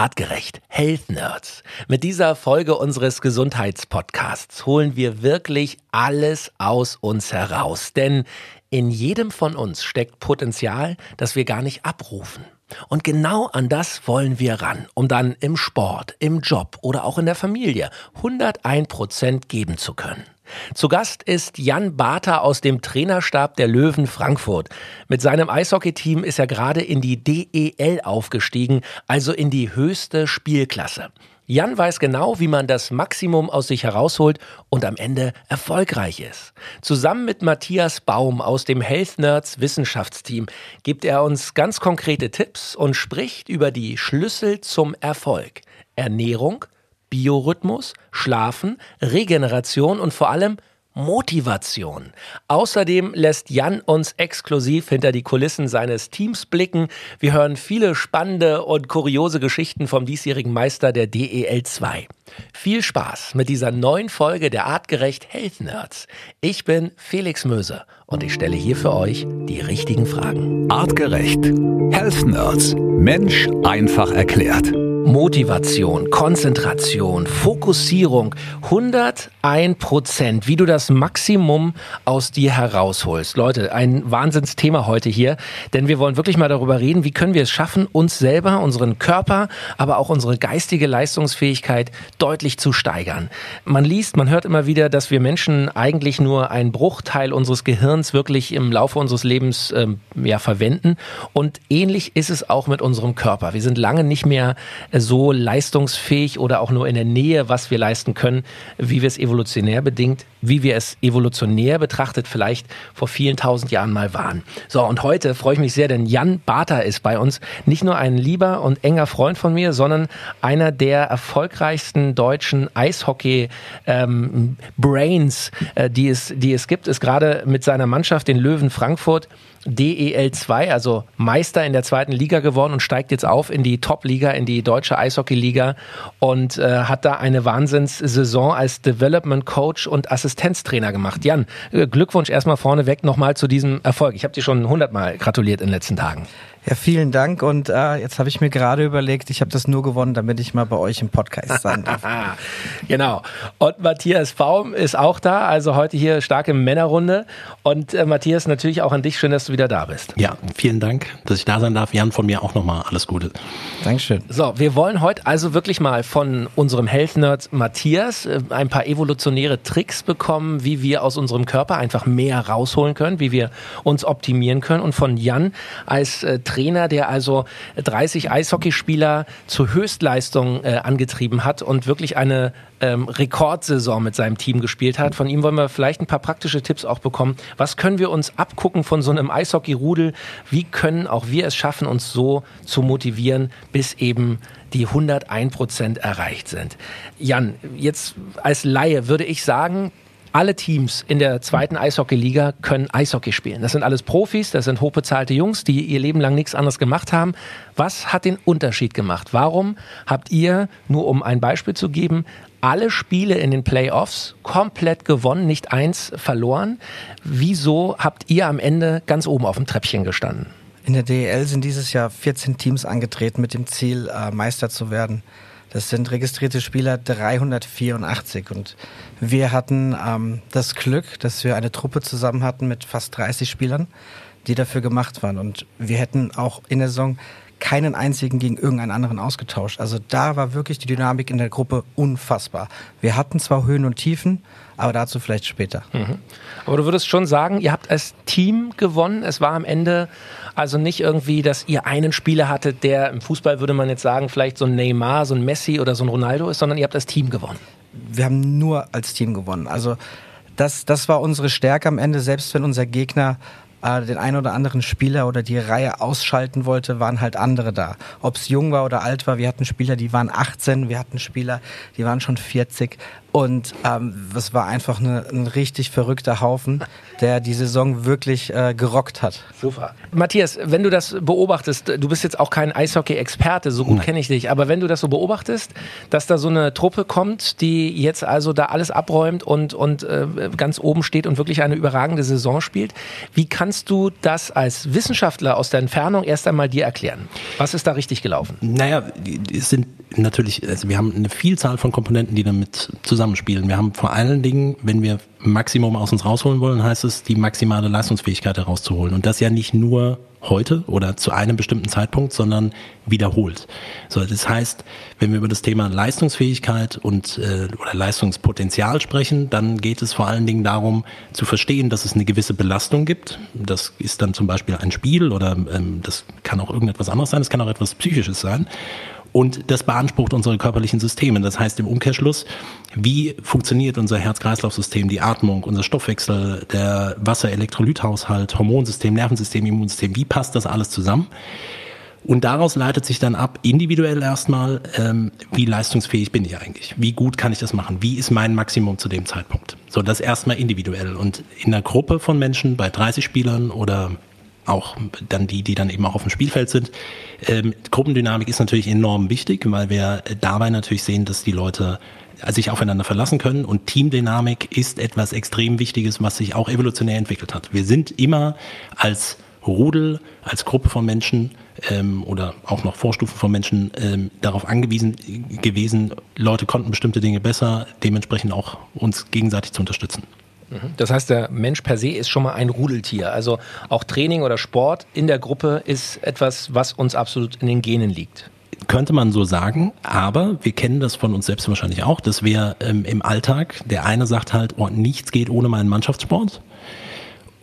Artgerecht, Health Nerds. Mit dieser Folge unseres Gesundheitspodcasts holen wir wirklich alles aus uns heraus. Denn in jedem von uns steckt Potenzial, das wir gar nicht abrufen. Und genau an das wollen wir ran, um dann im Sport, im Job oder auch in der Familie 101 Prozent geben zu können. Zu Gast ist Jan Barter aus dem Trainerstab der Löwen Frankfurt. Mit seinem Eishockeyteam ist er gerade in die DEL aufgestiegen, also in die höchste Spielklasse. Jan weiß genau, wie man das Maximum aus sich herausholt und am Ende erfolgreich ist. Zusammen mit Matthias Baum aus dem Health Nerds Wissenschaftsteam gibt er uns ganz konkrete Tipps und spricht über die Schlüssel zum Erfolg. Ernährung, Biorhythmus, Schlafen, Regeneration und vor allem Motivation. Außerdem lässt Jan uns exklusiv hinter die Kulissen seines Teams blicken. Wir hören viele spannende und kuriose Geschichten vom diesjährigen Meister der DEL 2. Viel Spaß mit dieser neuen Folge der Artgerecht Health Nerds. Ich bin Felix Möse und ich stelle hier für euch die richtigen Fragen. Artgerecht. Health Nerds. Mensch einfach erklärt. Motivation, Konzentration, Fokussierung, 101 Prozent, wie du das Maximum aus dir herausholst. Leute, ein Wahnsinnsthema heute hier, denn wir wollen wirklich mal darüber reden, wie können wir es schaffen, uns selber, unseren Körper, aber auch unsere geistige Leistungsfähigkeit deutlich zu steigern. Man liest, man hört immer wieder, dass wir Menschen eigentlich nur einen Bruchteil unseres Gehirns wirklich im Laufe unseres Lebens ähm, ja, verwenden und ähnlich ist es auch mit unserem Körper. Wir sind lange nicht mehr so leistungsfähig oder auch nur in der Nähe, was wir leisten können, wie wir es evolutionär bedingt, wie wir es evolutionär betrachtet vielleicht vor vielen tausend Jahren mal waren. So, und heute freue ich mich sehr, denn Jan Barter ist bei uns. Nicht nur ein lieber und enger Freund von mir, sondern einer der erfolgreichsten deutschen Eishockey-Brains, ähm, äh, die, es, die es gibt, ist gerade mit seiner Mannschaft, den Löwen Frankfurt, DEL 2, also Meister in der zweiten Liga geworden und steigt jetzt auf in die Top-Liga, in die deutsche Eishockey-Liga und äh, hat da eine Wahnsinnssaison als Development Coach und Assistenztrainer gemacht. Jan, äh, Glückwunsch erstmal vorneweg nochmal zu diesem Erfolg. Ich habe dir schon hundertmal gratuliert in den letzten Tagen. Ja, vielen Dank. Und äh, jetzt habe ich mir gerade überlegt, ich habe das nur gewonnen, damit ich mal bei euch im Podcast sein darf. genau. Und Matthias Baum ist auch da, also heute hier starke Männerrunde. Und äh, Matthias, natürlich auch an dich. Schön, dass du wieder da bist. Ja, vielen Dank, dass ich da sein darf. Jan, von mir auch nochmal alles Gute. Dankeschön. So, wir wollen heute also wirklich mal von unserem Health Nerd Matthias äh, ein paar evolutionäre Tricks bekommen, wie wir aus unserem Körper einfach mehr rausholen können, wie wir uns optimieren können. Und von Jan als äh, Trainer, der also 30 Eishockeyspieler zur Höchstleistung äh, angetrieben hat und wirklich eine ähm, Rekordsaison mit seinem Team gespielt hat. Von ihm wollen wir vielleicht ein paar praktische Tipps auch bekommen. Was können wir uns abgucken von so einem Eishockey-Rudel? Wie können auch wir es schaffen, uns so zu motivieren, bis eben die 101 Prozent erreicht sind? Jan, jetzt als Laie würde ich sagen, alle Teams in der zweiten Eishockey-Liga können Eishockey spielen. Das sind alles Profis, das sind hochbezahlte Jungs, die ihr Leben lang nichts anderes gemacht haben. Was hat den Unterschied gemacht? Warum habt ihr, nur um ein Beispiel zu geben, alle Spiele in den Playoffs komplett gewonnen, nicht eins verloren? Wieso habt ihr am Ende ganz oben auf dem Treppchen gestanden? In der DEL sind dieses Jahr 14 Teams angetreten mit dem Ziel, äh, Meister zu werden. Das sind registrierte Spieler 384 und wir hatten ähm, das Glück, dass wir eine Truppe zusammen hatten mit fast 30 Spielern, die dafür gemacht waren und wir hätten auch in der Saison keinen einzigen gegen irgendeinen anderen ausgetauscht. Also da war wirklich die Dynamik in der Gruppe unfassbar. Wir hatten zwar Höhen und Tiefen, aber dazu vielleicht später. Mhm. Aber du würdest schon sagen, ihr habt als Team gewonnen. Es war am Ende also nicht irgendwie, dass ihr einen Spieler hattet, der im Fußball würde man jetzt sagen, vielleicht so ein Neymar, so ein Messi oder so ein Ronaldo ist, sondern ihr habt als Team gewonnen. Wir haben nur als Team gewonnen. Also das, das war unsere Stärke am Ende, selbst wenn unser Gegner äh, den einen oder anderen Spieler oder die Reihe ausschalten wollte, waren halt andere da. Ob es jung war oder alt war, wir hatten Spieler, die waren 18, wir hatten Spieler, die waren schon 40. Und ähm, es war einfach eine, ein richtig verrückter Haufen, der die Saison wirklich äh, gerockt hat. Super. Matthias, wenn du das beobachtest, du bist jetzt auch kein Eishockey-Experte, so gut kenne ich dich, aber wenn du das so beobachtest, dass da so eine Truppe kommt, die jetzt also da alles abräumt und, und äh, ganz oben steht und wirklich eine überragende Saison spielt, wie kann kannst du das als Wissenschaftler aus der Entfernung erst einmal dir erklären? Was ist da richtig gelaufen? Naja, es sind natürlich, also wir haben eine Vielzahl von Komponenten, die damit zusammenspielen. Wir haben vor allen Dingen, wenn wir Maximum aus uns rausholen wollen, heißt es, die maximale Leistungsfähigkeit herauszuholen. Und das ja nicht nur heute oder zu einem bestimmten Zeitpunkt, sondern wiederholt. So, das heißt, wenn wir über das Thema Leistungsfähigkeit und äh, oder Leistungspotenzial sprechen, dann geht es vor allen Dingen darum zu verstehen, dass es eine gewisse Belastung gibt. Das ist dann zum Beispiel ein Spiel oder ähm, das kann auch irgendetwas anderes sein, es kann auch etwas Psychisches sein. Und das beansprucht unsere körperlichen Systeme. Das heißt im Umkehrschluss, wie funktioniert unser Herz-Kreislauf-System, die Atmung, unser Stoffwechsel, der Wasser-Elektrolythaushalt, Hormonsystem, Nervensystem, Immunsystem, wie passt das alles zusammen? Und daraus leitet sich dann ab, individuell erstmal, ähm, wie leistungsfähig bin ich eigentlich? Wie gut kann ich das machen? Wie ist mein Maximum zu dem Zeitpunkt? So, das erstmal individuell. Und in einer Gruppe von Menschen, bei 30 Spielern oder auch dann die, die dann eben auch auf dem Spielfeld sind. Ähm, Gruppendynamik ist natürlich enorm wichtig, weil wir dabei natürlich sehen, dass die Leute sich aufeinander verlassen können und Teamdynamik ist etwas extrem Wichtiges, was sich auch evolutionär entwickelt hat. Wir sind immer als Rudel, als Gruppe von Menschen ähm, oder auch noch Vorstufen von Menschen ähm, darauf angewiesen gewesen, Leute konnten bestimmte Dinge besser, dementsprechend auch uns gegenseitig zu unterstützen. Mhm. Das heißt, der Mensch per se ist schon mal ein Rudeltier. Also auch Training oder Sport in der Gruppe ist etwas, was uns absolut in den Genen liegt. Könnte man so sagen, aber wir kennen das von uns selbst wahrscheinlich auch, dass wir ähm, im Alltag, der eine sagt halt, oh, nichts geht ohne meinen Mannschaftssport.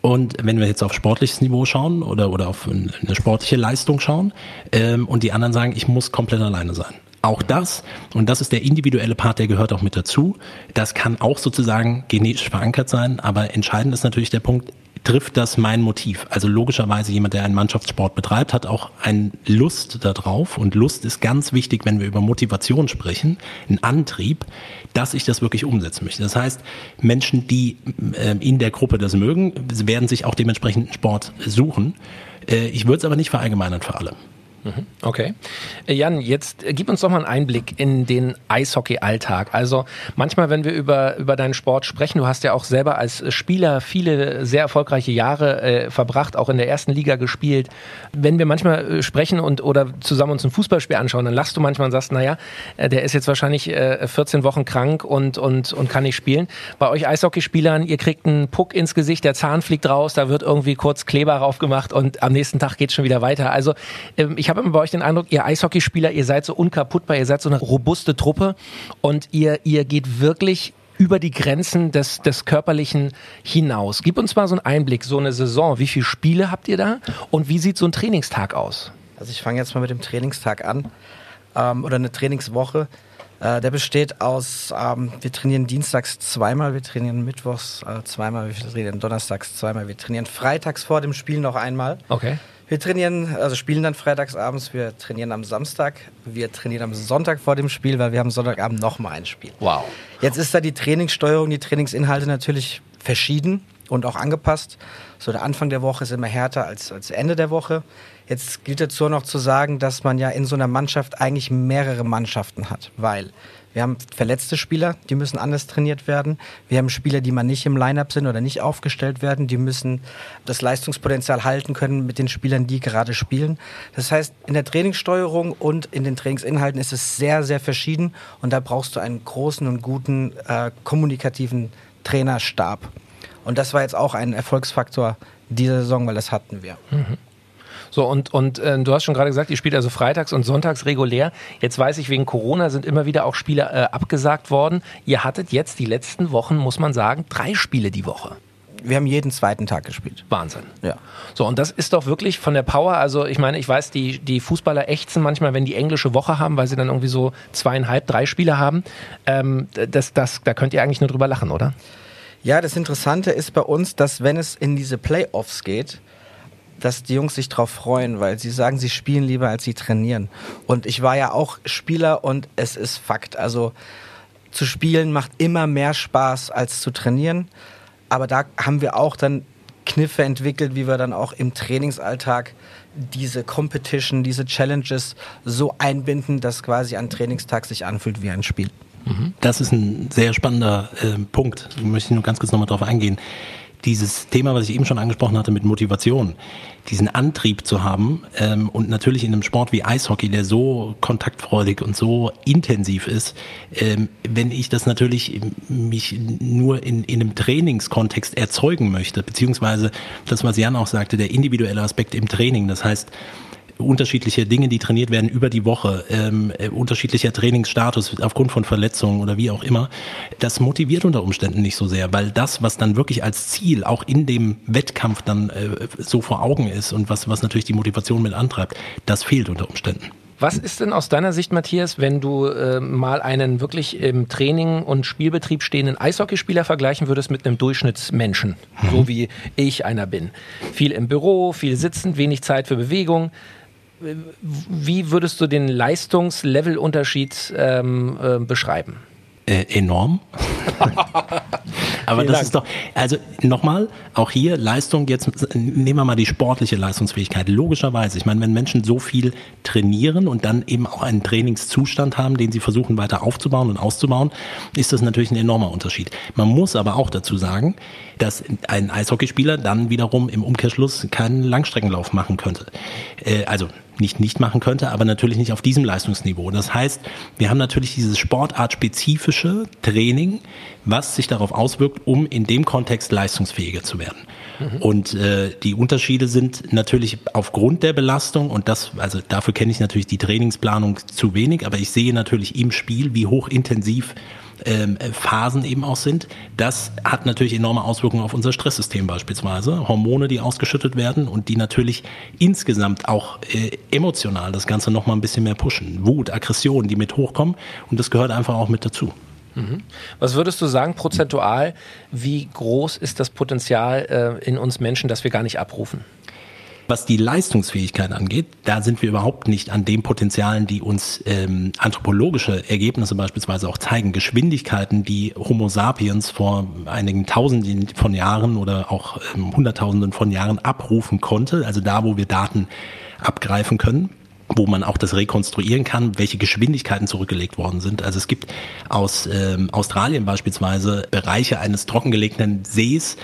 Und wenn wir jetzt auf sportliches Niveau schauen oder, oder auf eine sportliche Leistung schauen ähm, und die anderen sagen, ich muss komplett alleine sein. Auch das, und das ist der individuelle Part, der gehört auch mit dazu, das kann auch sozusagen genetisch verankert sein, aber entscheidend ist natürlich der Punkt, trifft das mein Motiv? Also logischerweise jemand, der einen Mannschaftssport betreibt, hat auch eine Lust darauf und Lust ist ganz wichtig, wenn wir über Motivation sprechen, ein Antrieb, dass ich das wirklich umsetzen möchte. Das heißt, Menschen, die äh, in der Gruppe das mögen, werden sich auch dementsprechend Sport suchen. Äh, ich würde es aber nicht verallgemeinern für alle. Mhm. Okay. Äh, Jan, jetzt gib uns doch mal einen Einblick in den Eishockey-Alltag. Also manchmal, wenn wir über, über deinen Sport sprechen, du hast ja auch selber als Spieler viele sehr erfolgreiche Jahre äh, verbracht, auch in der ersten Liga gespielt. Wenn wir manchmal äh, sprechen und oder zusammen uns ein Fußballspiel anschauen, dann lachst du manchmal und sagst, naja, äh, der ist jetzt wahrscheinlich äh, 14 Wochen krank und, und, und kann nicht spielen. Bei euch Eishockeyspielern, ihr kriegt einen Puck ins Gesicht, der Zahn fliegt raus, da wird irgendwie kurz Kleber raufgemacht und am nächsten Tag geht es schon wieder weiter. Also ähm, ich habe habe immer bei euch den Eindruck, ihr Eishockeyspieler, ihr seid so unkaputtbar, ihr seid so eine robuste Truppe und ihr, ihr geht wirklich über die Grenzen des, des Körperlichen hinaus. Gib uns mal so einen Einblick, so eine Saison. Wie viele Spiele habt ihr da und wie sieht so ein Trainingstag aus? Also ich fange jetzt mal mit dem Trainingstag an ähm, oder eine Trainingswoche. Äh, der besteht aus, ähm, wir trainieren dienstags zweimal, wir trainieren mittwochs äh, zweimal, wir trainieren donnerstags zweimal, wir trainieren freitags vor dem Spiel noch einmal. Okay. Wir trainieren, also spielen dann freitags abends, wir trainieren am Samstag, wir trainieren am Sonntag vor dem Spiel, weil wir haben Sonntagabend nochmal ein Spiel. Wow. Jetzt ist da die Trainingssteuerung, die Trainingsinhalte natürlich verschieden und auch angepasst. So der Anfang der Woche ist immer härter als, als Ende der Woche. Jetzt gilt dazu noch zu sagen, dass man ja in so einer Mannschaft eigentlich mehrere Mannschaften hat, weil wir haben verletzte Spieler, die müssen anders trainiert werden. Wir haben Spieler, die mal nicht im Lineup sind oder nicht aufgestellt werden. Die müssen das Leistungspotenzial halten können mit den Spielern, die gerade spielen. Das heißt, in der Trainingssteuerung und in den Trainingsinhalten ist es sehr, sehr verschieden. Und da brauchst du einen großen und guten äh, kommunikativen Trainerstab. Und das war jetzt auch ein Erfolgsfaktor dieser Saison, weil das hatten wir. Mhm. So, und, und äh, du hast schon gerade gesagt, ihr spielt also freitags und sonntags regulär. Jetzt weiß ich, wegen Corona sind immer wieder auch Spiele äh, abgesagt worden. Ihr hattet jetzt die letzten Wochen, muss man sagen, drei Spiele die Woche. Wir haben jeden zweiten Tag gespielt. Wahnsinn. Ja. So, und das ist doch wirklich von der Power, also ich meine, ich weiß, die, die Fußballer ächzen manchmal, wenn die englische Woche haben, weil sie dann irgendwie so zweieinhalb, drei Spiele haben. Ähm, das, das, da könnt ihr eigentlich nur drüber lachen, oder? Ja, das Interessante ist bei uns, dass wenn es in diese Playoffs geht, dass die Jungs sich drauf freuen, weil sie sagen, sie spielen lieber, als sie trainieren. Und ich war ja auch Spieler und es ist Fakt. Also zu spielen macht immer mehr Spaß als zu trainieren. Aber da haben wir auch dann Kniffe entwickelt, wie wir dann auch im Trainingsalltag diese Competition, diese Challenges so einbinden, dass quasi ein Trainingstag sich anfühlt wie ein Spiel. Mhm. Das ist ein sehr spannender äh, Punkt. Da möchte ich nur ganz kurz nochmal drauf eingehen dieses Thema, was ich eben schon angesprochen hatte mit Motivation, diesen Antrieb zu haben ähm, und natürlich in einem Sport wie Eishockey, der so kontaktfreudig und so intensiv ist, ähm, wenn ich das natürlich mich nur in, in einem Trainingskontext erzeugen möchte, beziehungsweise das, was Jan auch sagte, der individuelle Aspekt im Training, das heißt, unterschiedliche Dinge, die trainiert werden über die Woche, ähm, äh, unterschiedlicher Trainingsstatus aufgrund von Verletzungen oder wie auch immer, das motiviert unter Umständen nicht so sehr, weil das, was dann wirklich als Ziel auch in dem Wettkampf dann äh, so vor Augen ist und was, was natürlich die Motivation mit antreibt, das fehlt unter Umständen. Was ist denn aus deiner Sicht, Matthias, wenn du äh, mal einen wirklich im Training und Spielbetrieb stehenden Eishockeyspieler vergleichen würdest mit einem Durchschnittsmenschen, mhm. so wie ich einer bin? Viel im Büro, viel sitzend, wenig Zeit für Bewegung wie würdest du den Leistungslevelunterschied ähm, äh, beschreiben? Äh, enorm. Aber das Dank. ist doch, also nochmal, auch hier Leistung, jetzt nehmen wir mal die sportliche Leistungsfähigkeit. Logischerweise, ich meine, wenn Menschen so viel trainieren und dann eben auch einen Trainingszustand haben, den sie versuchen weiter aufzubauen und auszubauen, ist das natürlich ein enormer Unterschied. Man muss aber auch dazu sagen, dass ein Eishockeyspieler dann wiederum im Umkehrschluss keinen Langstreckenlauf machen könnte. Äh, also nicht nicht machen könnte, aber natürlich nicht auf diesem Leistungsniveau. Das heißt, wir haben natürlich dieses sportartspezifische Training, was sich darauf auswirkt, um in dem Kontext leistungsfähiger zu werden. Mhm. Und äh, die Unterschiede sind natürlich aufgrund der Belastung und das, also dafür kenne ich natürlich die Trainingsplanung zu wenig, aber ich sehe natürlich im Spiel, wie hochintensiv ähm, Phasen eben auch sind. Das hat natürlich enorme Auswirkungen auf unser Stresssystem beispielsweise. Hormone, die ausgeschüttet werden und die natürlich insgesamt auch äh, emotional das Ganze nochmal ein bisschen mehr pushen. Wut, Aggression, die mit hochkommen und das gehört einfach auch mit dazu. Mhm. Was würdest du sagen, prozentual, wie groß ist das Potenzial äh, in uns Menschen, das wir gar nicht abrufen? Was die Leistungsfähigkeit angeht, da sind wir überhaupt nicht an den Potenzialen, die uns ähm, anthropologische Ergebnisse beispielsweise auch zeigen. Geschwindigkeiten, die Homo sapiens vor einigen Tausenden von Jahren oder auch ähm, Hunderttausenden von Jahren abrufen konnte, also da, wo wir Daten abgreifen können wo man auch das rekonstruieren kann, welche Geschwindigkeiten zurückgelegt worden sind. Also es gibt aus ähm, Australien beispielsweise Bereiche eines trockengelegten Sees,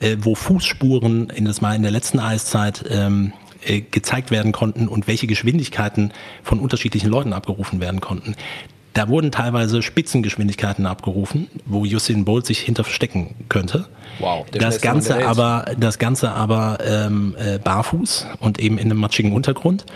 äh, wo Fußspuren in das mal in der letzten Eiszeit ähm, äh, gezeigt werden konnten und welche Geschwindigkeiten von unterschiedlichen Leuten abgerufen werden konnten. Da wurden teilweise Spitzengeschwindigkeiten abgerufen, wo Usain Bolt sich hinter verstecken könnte. Wow, das Ganze aber, das Ganze aber ähm, äh, barfuß und eben in einem matschigen Untergrund.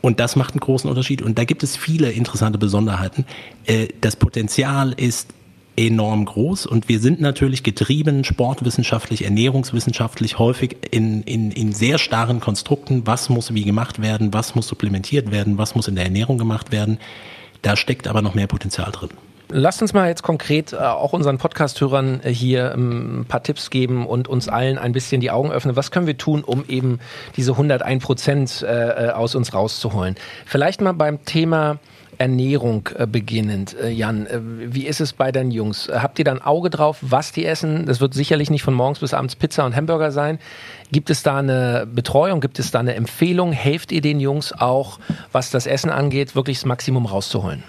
Und das macht einen großen Unterschied. Und da gibt es viele interessante Besonderheiten. Äh, das Potenzial ist enorm groß und wir sind natürlich getrieben sportwissenschaftlich, ernährungswissenschaftlich häufig in, in, in sehr starren Konstrukten, was muss wie gemacht werden, was muss supplementiert werden, was muss in der Ernährung gemacht werden. Da steckt aber noch mehr Potenzial drin. Lasst uns mal jetzt konkret äh, auch unseren Podcast-Hörern äh, hier ähm, ein paar Tipps geben und uns allen ein bisschen die Augen öffnen. Was können wir tun, um eben diese 101 Prozent äh, aus uns rauszuholen? Vielleicht mal beim Thema Ernährung äh, beginnend. Äh, Jan, äh, wie ist es bei deinen Jungs? Habt ihr da ein Auge drauf, was die essen? Das wird sicherlich nicht von morgens bis abends Pizza und Hamburger sein. Gibt es da eine Betreuung? Gibt es da eine Empfehlung? Helft ihr den Jungs auch, was das Essen angeht, wirklich das Maximum rauszuholen?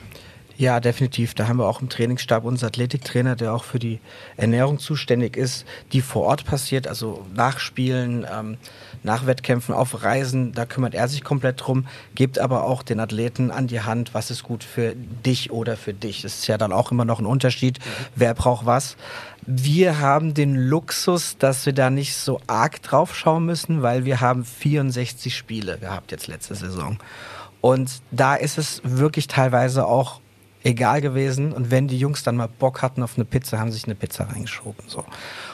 Ja, definitiv. Da haben wir auch im Trainingsstab unseren Athletiktrainer, der auch für die Ernährung zuständig ist, die vor Ort passiert, also nach Spielen, ähm, nach Wettkämpfen, auf Reisen. Da kümmert er sich komplett drum, gibt aber auch den Athleten an die Hand, was ist gut für dich oder für dich. Das ist ja dann auch immer noch ein Unterschied, mhm. wer braucht was. Wir haben den Luxus, dass wir da nicht so arg drauf schauen müssen, weil wir haben 64 Spiele gehabt jetzt letzte Saison. Und da ist es wirklich teilweise auch egal gewesen. Und wenn die Jungs dann mal Bock hatten auf eine Pizza, haben sie sich eine Pizza reingeschoben. So.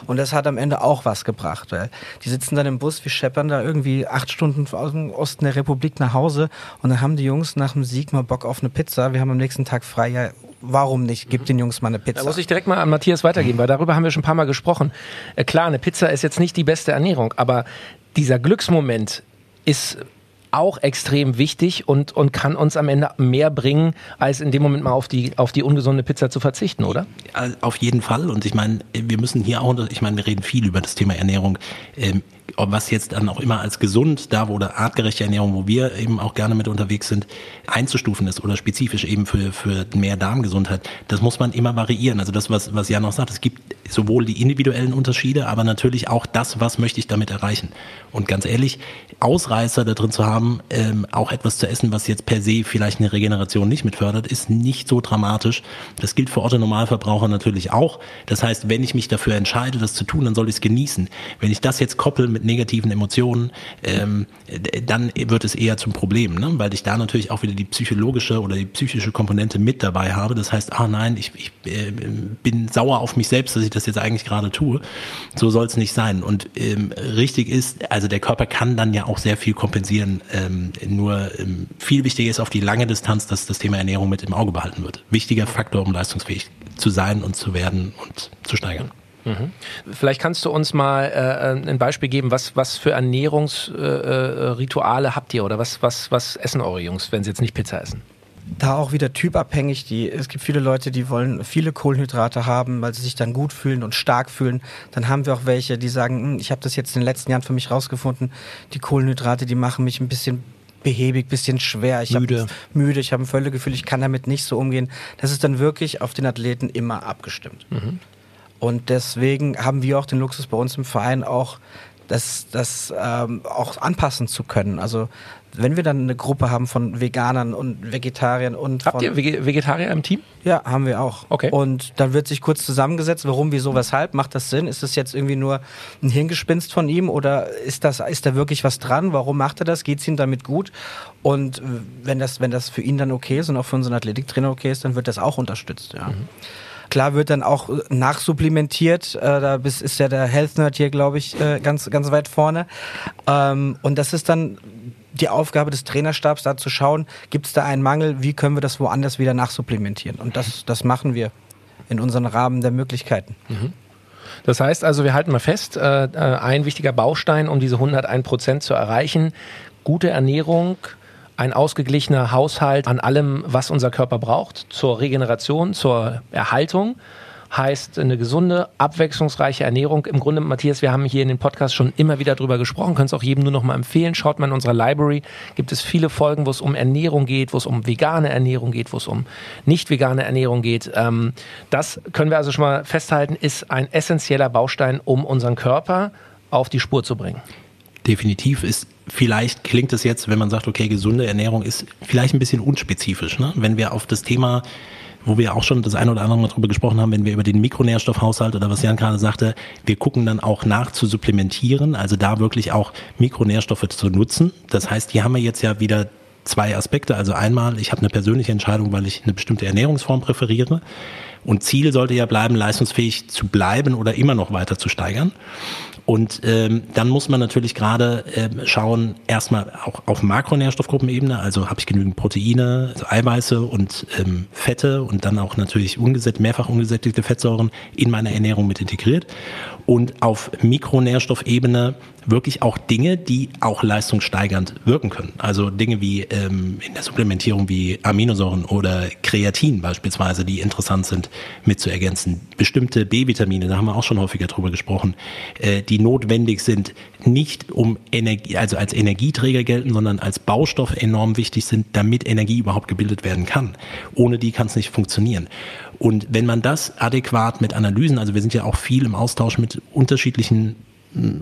Und das hat am Ende auch was gebracht, weil die sitzen dann im Bus, wir scheppern da irgendwie acht Stunden aus dem Osten der Republik nach Hause und dann haben die Jungs nach dem Sieg mal Bock auf eine Pizza. Wir haben am nächsten Tag frei, ja, warum nicht? Gib den Jungs mal eine Pizza. Da muss ich direkt mal an Matthias weitergeben, weil darüber haben wir schon ein paar Mal gesprochen. Äh, klar, eine Pizza ist jetzt nicht die beste Ernährung, aber dieser Glücksmoment ist auch extrem wichtig und, und kann uns am Ende mehr bringen, als in dem Moment mal auf die, auf die ungesunde Pizza zu verzichten, oder? Auf jeden Fall. Und ich meine, wir müssen hier auch, ich meine, wir reden viel über das Thema Ernährung. Ähm, was jetzt dann auch immer als gesund, da wo oder artgerechte Ernährung, wo wir eben auch gerne mit unterwegs sind, einzustufen ist oder spezifisch eben für, für mehr Darmgesundheit, das muss man immer variieren. Also das, was, was Jan auch sagt, es gibt sowohl die individuellen Unterschiede, aber natürlich auch das, was möchte ich damit erreichen. Und ganz ehrlich, Ausreißer da drin zu haben, ähm, auch etwas zu essen, was jetzt per se vielleicht eine Regeneration nicht mitfördert, ist nicht so dramatisch. Das gilt für Otto Normalverbraucher natürlich auch. Das heißt, wenn ich mich dafür entscheide, das zu tun, dann soll ich es genießen. Wenn ich das jetzt koppel mit negativen Emotionen, ähm, dann wird es eher zum Problem, ne? weil ich da natürlich auch wieder die psychologische oder die psychische Komponente mit dabei habe. Das heißt, ah nein, ich, ich äh, bin sauer auf mich selbst, dass ich das jetzt eigentlich gerade tue. So soll es nicht sein. Und ähm, richtig ist, also der Körper kann dann ja auch sehr viel kompensieren. Ähm, nur ähm, viel wichtiger ist auf die lange Distanz, dass das Thema Ernährung mit im Auge behalten wird. Wichtiger Faktor, um leistungsfähig zu sein und zu werden und zu steigern. Mhm. Vielleicht kannst du uns mal äh, ein Beispiel geben, was, was für Ernährungsrituale äh, habt ihr oder was, was, was essen eure Jungs, wenn sie jetzt nicht Pizza essen? Da auch wieder typabhängig. Die, es gibt viele Leute, die wollen viele Kohlenhydrate haben, weil sie sich dann gut fühlen und stark fühlen. Dann haben wir auch welche, die sagen, hm, ich habe das jetzt in den letzten Jahren für mich rausgefunden, die Kohlenhydrate, die machen mich ein bisschen behäbig, bisschen schwer. Ich müde. Hab, müde. Ich habe ein Völlegefühl, ich kann damit nicht so umgehen. Das ist dann wirklich auf den Athleten immer abgestimmt. Mhm. Und deswegen haben wir auch den Luxus bei uns im Verein auch das, das ähm, auch anpassen zu können. Also wenn wir dann eine Gruppe haben von Veganern und Vegetariern und Habt ihr Vegetarier im Team? Ja, haben wir auch. Okay. Und dann wird sich kurz zusammengesetzt, warum, wieso, weshalb, macht das Sinn? Ist das jetzt irgendwie nur ein Hirngespinst von ihm oder ist das, ist da wirklich was dran? Warum macht er das? Geht es ihm damit gut? Und wenn das, wenn das für ihn dann okay ist und auch für unseren Athletiktrainer okay ist, dann wird das auch unterstützt, ja. Mhm. Klar wird dann auch nachsupplementiert. Äh, da ist ja der Health Nerd hier, glaube ich, äh, ganz, ganz weit vorne. Ähm, und das ist dann die Aufgabe des Trainerstabs, da zu schauen, gibt es da einen Mangel, wie können wir das woanders wieder nachsupplementieren. Und das, das machen wir in unseren Rahmen der Möglichkeiten. Mhm. Das heißt also, wir halten mal fest, äh, äh ein wichtiger Baustein, um diese 101 Prozent zu erreichen, gute Ernährung, ein ausgeglichener Haushalt an allem, was unser Körper braucht, zur Regeneration, zur Erhaltung heißt eine gesunde, abwechslungsreiche Ernährung. Im Grunde, Matthias, wir haben hier in dem Podcast schon immer wieder drüber gesprochen, können es auch jedem nur noch mal empfehlen. Schaut mal in unserer Library, gibt es viele Folgen, wo es um Ernährung geht, wo es um vegane Ernährung geht, wo es um nicht vegane Ernährung geht. Ähm, das können wir also schon mal festhalten, ist ein essentieller Baustein, um unseren Körper auf die Spur zu bringen definitiv ist, vielleicht klingt es jetzt, wenn man sagt, okay, gesunde Ernährung ist vielleicht ein bisschen unspezifisch. Ne? Wenn wir auf das Thema wo wir auch schon das eine oder andere Mal drüber gesprochen haben, wenn wir über den Mikronährstoffhaushalt oder was Jan gerade sagte, wir gucken dann auch nach zu supplementieren, also da wirklich auch Mikronährstoffe zu nutzen. Das heißt, hier haben wir jetzt ja wieder zwei Aspekte. Also einmal, ich habe eine persönliche Entscheidung, weil ich eine bestimmte Ernährungsform präferiere. Und Ziel sollte ja bleiben, leistungsfähig zu bleiben oder immer noch weiter zu steigern. Und ähm, dann muss man natürlich gerade ähm, schauen, erstmal auch auf Makronährstoffgruppenebene, also habe ich genügend Proteine, also Eiweiße und ähm, Fette und dann auch natürlich ungesätt, mehrfach ungesättigte Fettsäuren in meiner Ernährung mit integriert. Und auf Mikronährstoffebene wirklich auch Dinge, die auch leistungssteigernd wirken können. Also Dinge wie ähm, in der Supplementierung wie Aminosäuren oder Kreatin beispielsweise, die interessant sind mit zu ergänzen. Bestimmte B-Vitamine, da haben wir auch schon häufiger drüber gesprochen, äh, die notwendig sind, nicht um Energie, also als Energieträger gelten, sondern als Baustoff enorm wichtig sind, damit Energie überhaupt gebildet werden kann. Ohne die kann es nicht funktionieren. Und wenn man das adäquat mit Analysen, also wir sind ja auch viel im Austausch mit unterschiedlichen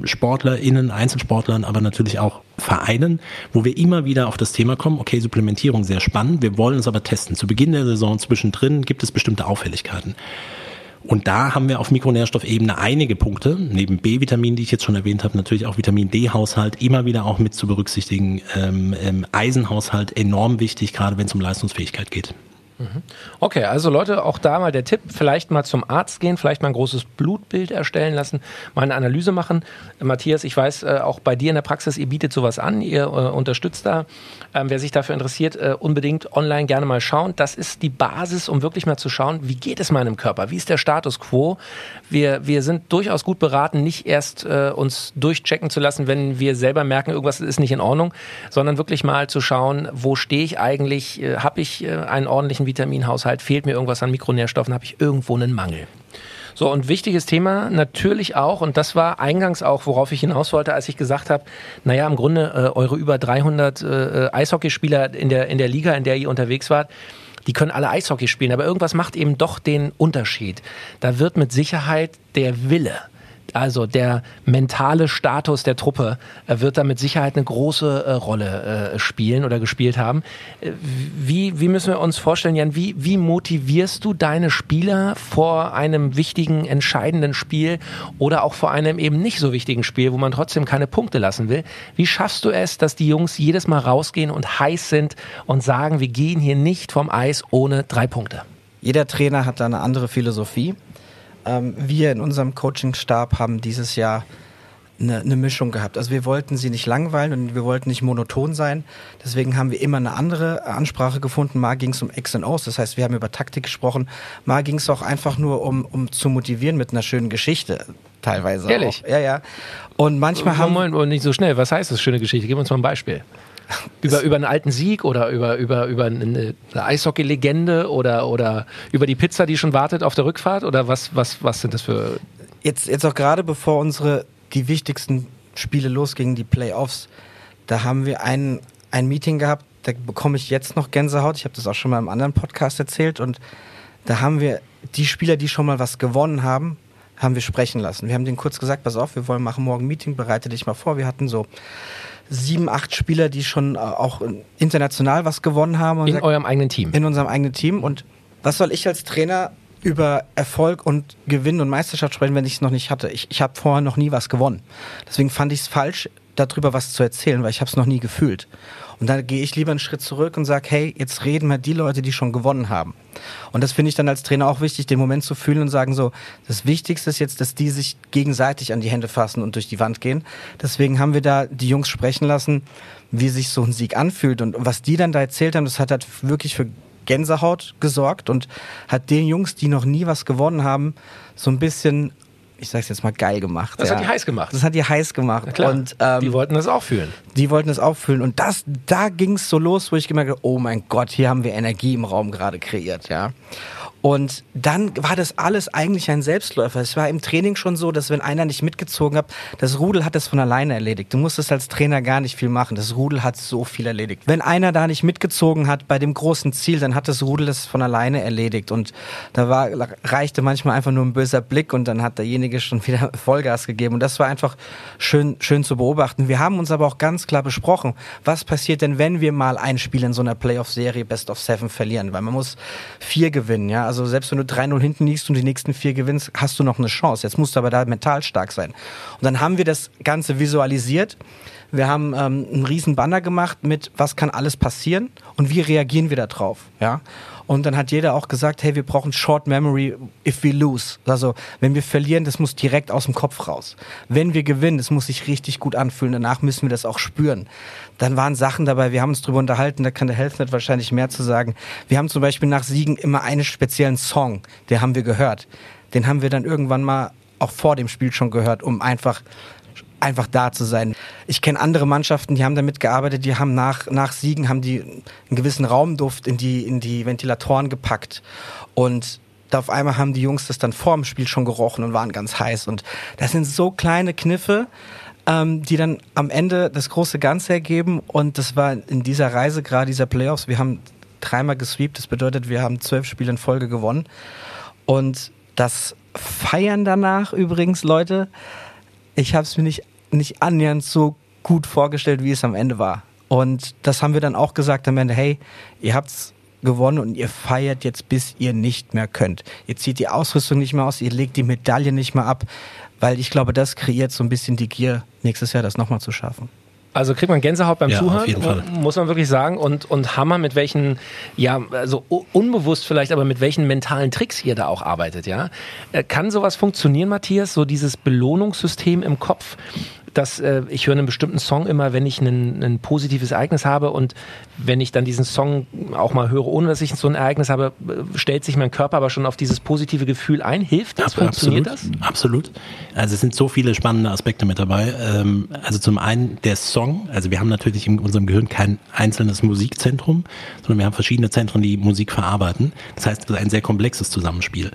SportlerInnen, Einzelsportlern, aber natürlich auch Vereinen, wo wir immer wieder auf das Thema kommen, okay, Supplementierung sehr spannend, wir wollen es aber testen. Zu Beginn der Saison zwischendrin gibt es bestimmte Auffälligkeiten. Und da haben wir auf Mikronährstoffebene einige Punkte, neben B-Vitaminen, die ich jetzt schon erwähnt habe, natürlich auch Vitamin D-Haushalt immer wieder auch mit zu berücksichtigen, ähm, ähm, Eisenhaushalt enorm wichtig, gerade wenn es um Leistungsfähigkeit geht. Mhm. Okay, also Leute, auch da mal der Tipp, vielleicht mal zum Arzt gehen, vielleicht mal ein großes Blutbild erstellen lassen, mal eine Analyse machen. Matthias, ich weiß, äh, auch bei dir in der Praxis, ihr bietet sowas an, ihr äh, unterstützt da. Ähm, wer sich dafür interessiert, äh, unbedingt online gerne mal schauen. Das ist die Basis, um wirklich mal zu schauen, wie geht es meinem Körper, wie ist der Status quo. Wir, wir sind durchaus gut beraten, nicht erst uns durchchecken zu lassen, wenn wir selber merken, irgendwas ist nicht in Ordnung, sondern wirklich mal zu schauen, wo stehe ich eigentlich, habe ich einen ordentlichen Vitaminhaushalt, fehlt mir irgendwas an Mikronährstoffen, habe ich irgendwo einen Mangel. So, und wichtiges Thema natürlich auch, und das war eingangs auch, worauf ich hinaus wollte, als ich gesagt habe, naja, im Grunde äh, eure über 300 äh, Eishockeyspieler in der, in der Liga, in der ihr unterwegs wart, die können alle Eishockey spielen, aber irgendwas macht eben doch den Unterschied. Da wird mit Sicherheit der Wille also der mentale Status der Truppe äh, wird da mit Sicherheit eine große äh, Rolle äh, spielen oder gespielt haben. Wie, wie müssen wir uns vorstellen, Jan, wie, wie motivierst du deine Spieler vor einem wichtigen, entscheidenden Spiel oder auch vor einem eben nicht so wichtigen Spiel, wo man trotzdem keine Punkte lassen will? Wie schaffst du es, dass die Jungs jedes Mal rausgehen und heiß sind und sagen, wir gehen hier nicht vom Eis ohne drei Punkte? Jeder Trainer hat da eine andere Philosophie. Ähm, wir in unserem Coachingstab haben dieses Jahr eine, eine, Mischung gehabt. Also wir wollten sie nicht langweilen und wir wollten nicht monoton sein. Deswegen haben wir immer eine andere Ansprache gefunden. Mal ging es um X und O's, das heißt, wir haben über Taktik gesprochen. Mal ging es auch einfach nur um, um zu motivieren mit einer schönen Geschichte teilweise. Ehrlich? Auch. Ja, ja. Und manchmal haben... Moment, nicht so schnell. Was heißt das, schöne Geschichte? Gib uns mal ein Beispiel. Über, über einen alten Sieg oder über, über, über eine, Eishockey-Legende oder, oder über die Pizza, die schon wartet auf der Rückfahrt? Oder was, was, was sind das für. Jetzt, jetzt auch gerade bevor unsere die wichtigsten Spiele losgingen, die Playoffs, da haben wir ein, ein Meeting gehabt, da bekomme ich jetzt noch Gänsehaut. Ich habe das auch schon mal im anderen Podcast erzählt. Und da haben wir die Spieler, die schon mal was gewonnen haben, haben wir sprechen lassen. Wir haben denen kurz gesagt, pass auf, wir wollen machen morgen ein Meeting, bereite dich mal vor. Wir hatten so sieben, acht Spieler, die schon äh, auch international was gewonnen haben. in sagt, eurem eigenen Team. In unserem eigenen Team. Und was soll ich als Trainer über Erfolg und Gewinn und Meisterschaft sprechen, wenn ich es noch nicht hatte? Ich, ich habe vorher noch nie was gewonnen. Deswegen fand ich es falsch, darüber was zu erzählen, weil ich habe es noch nie gefühlt. Und dann gehe ich lieber einen Schritt zurück und sage, hey, jetzt reden wir die Leute, die schon gewonnen haben. Und das finde ich dann als Trainer auch wichtig, den Moment zu fühlen und sagen so, das Wichtigste ist jetzt, dass die sich gegenseitig an die Hände fassen und durch die Wand gehen. Deswegen haben wir da die Jungs sprechen lassen, wie sich so ein Sieg anfühlt und was die dann da erzählt haben, das hat halt wirklich für Gänsehaut gesorgt und hat den Jungs, die noch nie was gewonnen haben, so ein bisschen ich sag's jetzt mal, geil gemacht. Das ja. hat die heiß gemacht. Das hat die heiß gemacht. klar, und ähm, die wollten das auch fühlen. Die wollten das auch fühlen. Und das, da ging's so los, wo ich gemerkt habe, oh mein Gott, hier haben wir Energie im Raum gerade kreiert, ja. Und dann war das alles eigentlich ein Selbstläufer. Es war im Training schon so, dass wenn einer nicht mitgezogen hat, das Rudel hat das von alleine erledigt. Du musstest als Trainer gar nicht viel machen. Das Rudel hat so viel erledigt. Wenn einer da nicht mitgezogen hat bei dem großen Ziel, dann hat das Rudel das von alleine erledigt. Und da war, reichte manchmal einfach nur ein böser Blick und dann hat derjenige schon wieder Vollgas gegeben. Und das war einfach schön, schön zu beobachten. Wir haben uns aber auch ganz klar besprochen, was passiert denn, wenn wir mal ein Spiel in so einer Playoff-Serie Best of Seven verlieren? Weil man muss vier gewinnen, ja. Also selbst wenn du 3-0 hinten liegst und die nächsten vier gewinnst, hast du noch eine Chance. Jetzt musst du aber da mental stark sein. Und dann haben wir das Ganze visualisiert. Wir haben ähm, einen riesen Banner gemacht mit, was kann alles passieren und wie reagieren wir darauf. Ja? Und dann hat jeder auch gesagt, hey, wir brauchen Short Memory if we lose. Also wenn wir verlieren, das muss direkt aus dem Kopf raus. Wenn wir gewinnen, das muss sich richtig gut anfühlen. Danach müssen wir das auch spüren. Dann waren Sachen dabei, wir haben uns drüber unterhalten, da kann der HealthNet wahrscheinlich mehr zu sagen. Wir haben zum Beispiel nach Siegen immer einen speziellen Song, den haben wir gehört. Den haben wir dann irgendwann mal auch vor dem Spiel schon gehört, um einfach einfach da zu sein. Ich kenne andere Mannschaften, die haben damit gearbeitet, die haben nach, nach Siegen haben die einen gewissen Raumduft in die, in die Ventilatoren gepackt. Und da auf einmal haben die Jungs das dann vor dem Spiel schon gerochen und waren ganz heiß. Und das sind so kleine Kniffe, ähm, die dann am Ende das große Ganze ergeben. Und das war in dieser Reise gerade dieser Playoffs, wir haben dreimal gesweept, das bedeutet, wir haben zwölf Spiele in Folge gewonnen. Und das Feiern danach übrigens, Leute, ich habe es mir nicht, nicht annähernd so gut vorgestellt, wie es am Ende war. Und das haben wir dann auch gesagt am Ende, hey, ihr habt's gewonnen und ihr feiert jetzt, bis ihr nicht mehr könnt. Ihr zieht die Ausrüstung nicht mehr aus, ihr legt die Medaille nicht mehr ab, weil ich glaube, das kreiert so ein bisschen die Gier, nächstes Jahr das nochmal zu schaffen. Also kriegt man Gänsehaut beim ja, Zuhören, muss man wirklich sagen. Und, und Hammer, mit welchen, ja, also unbewusst vielleicht, aber mit welchen mentalen Tricks ihr da auch arbeitet, ja. Äh, kann sowas funktionieren, Matthias? So dieses Belohnungssystem im Kopf, dass äh, ich höre einen bestimmten Song immer, wenn ich ein, ein positives Ereignis habe und wenn ich dann diesen Song auch mal höre, ohne dass ich so ein Ereignis habe, äh, stellt sich mein Körper aber schon auf dieses positive Gefühl ein. Hilft das? Absolut, Funktioniert das? Absolut. Also es sind so viele spannende Aspekte mit dabei. Ähm, also zum einen der Song. Also wir haben natürlich in unserem Gehirn kein einzelnes Musikzentrum, sondern wir haben verschiedene Zentren, die Musik verarbeiten. Das heißt, es ist ein sehr komplexes Zusammenspiel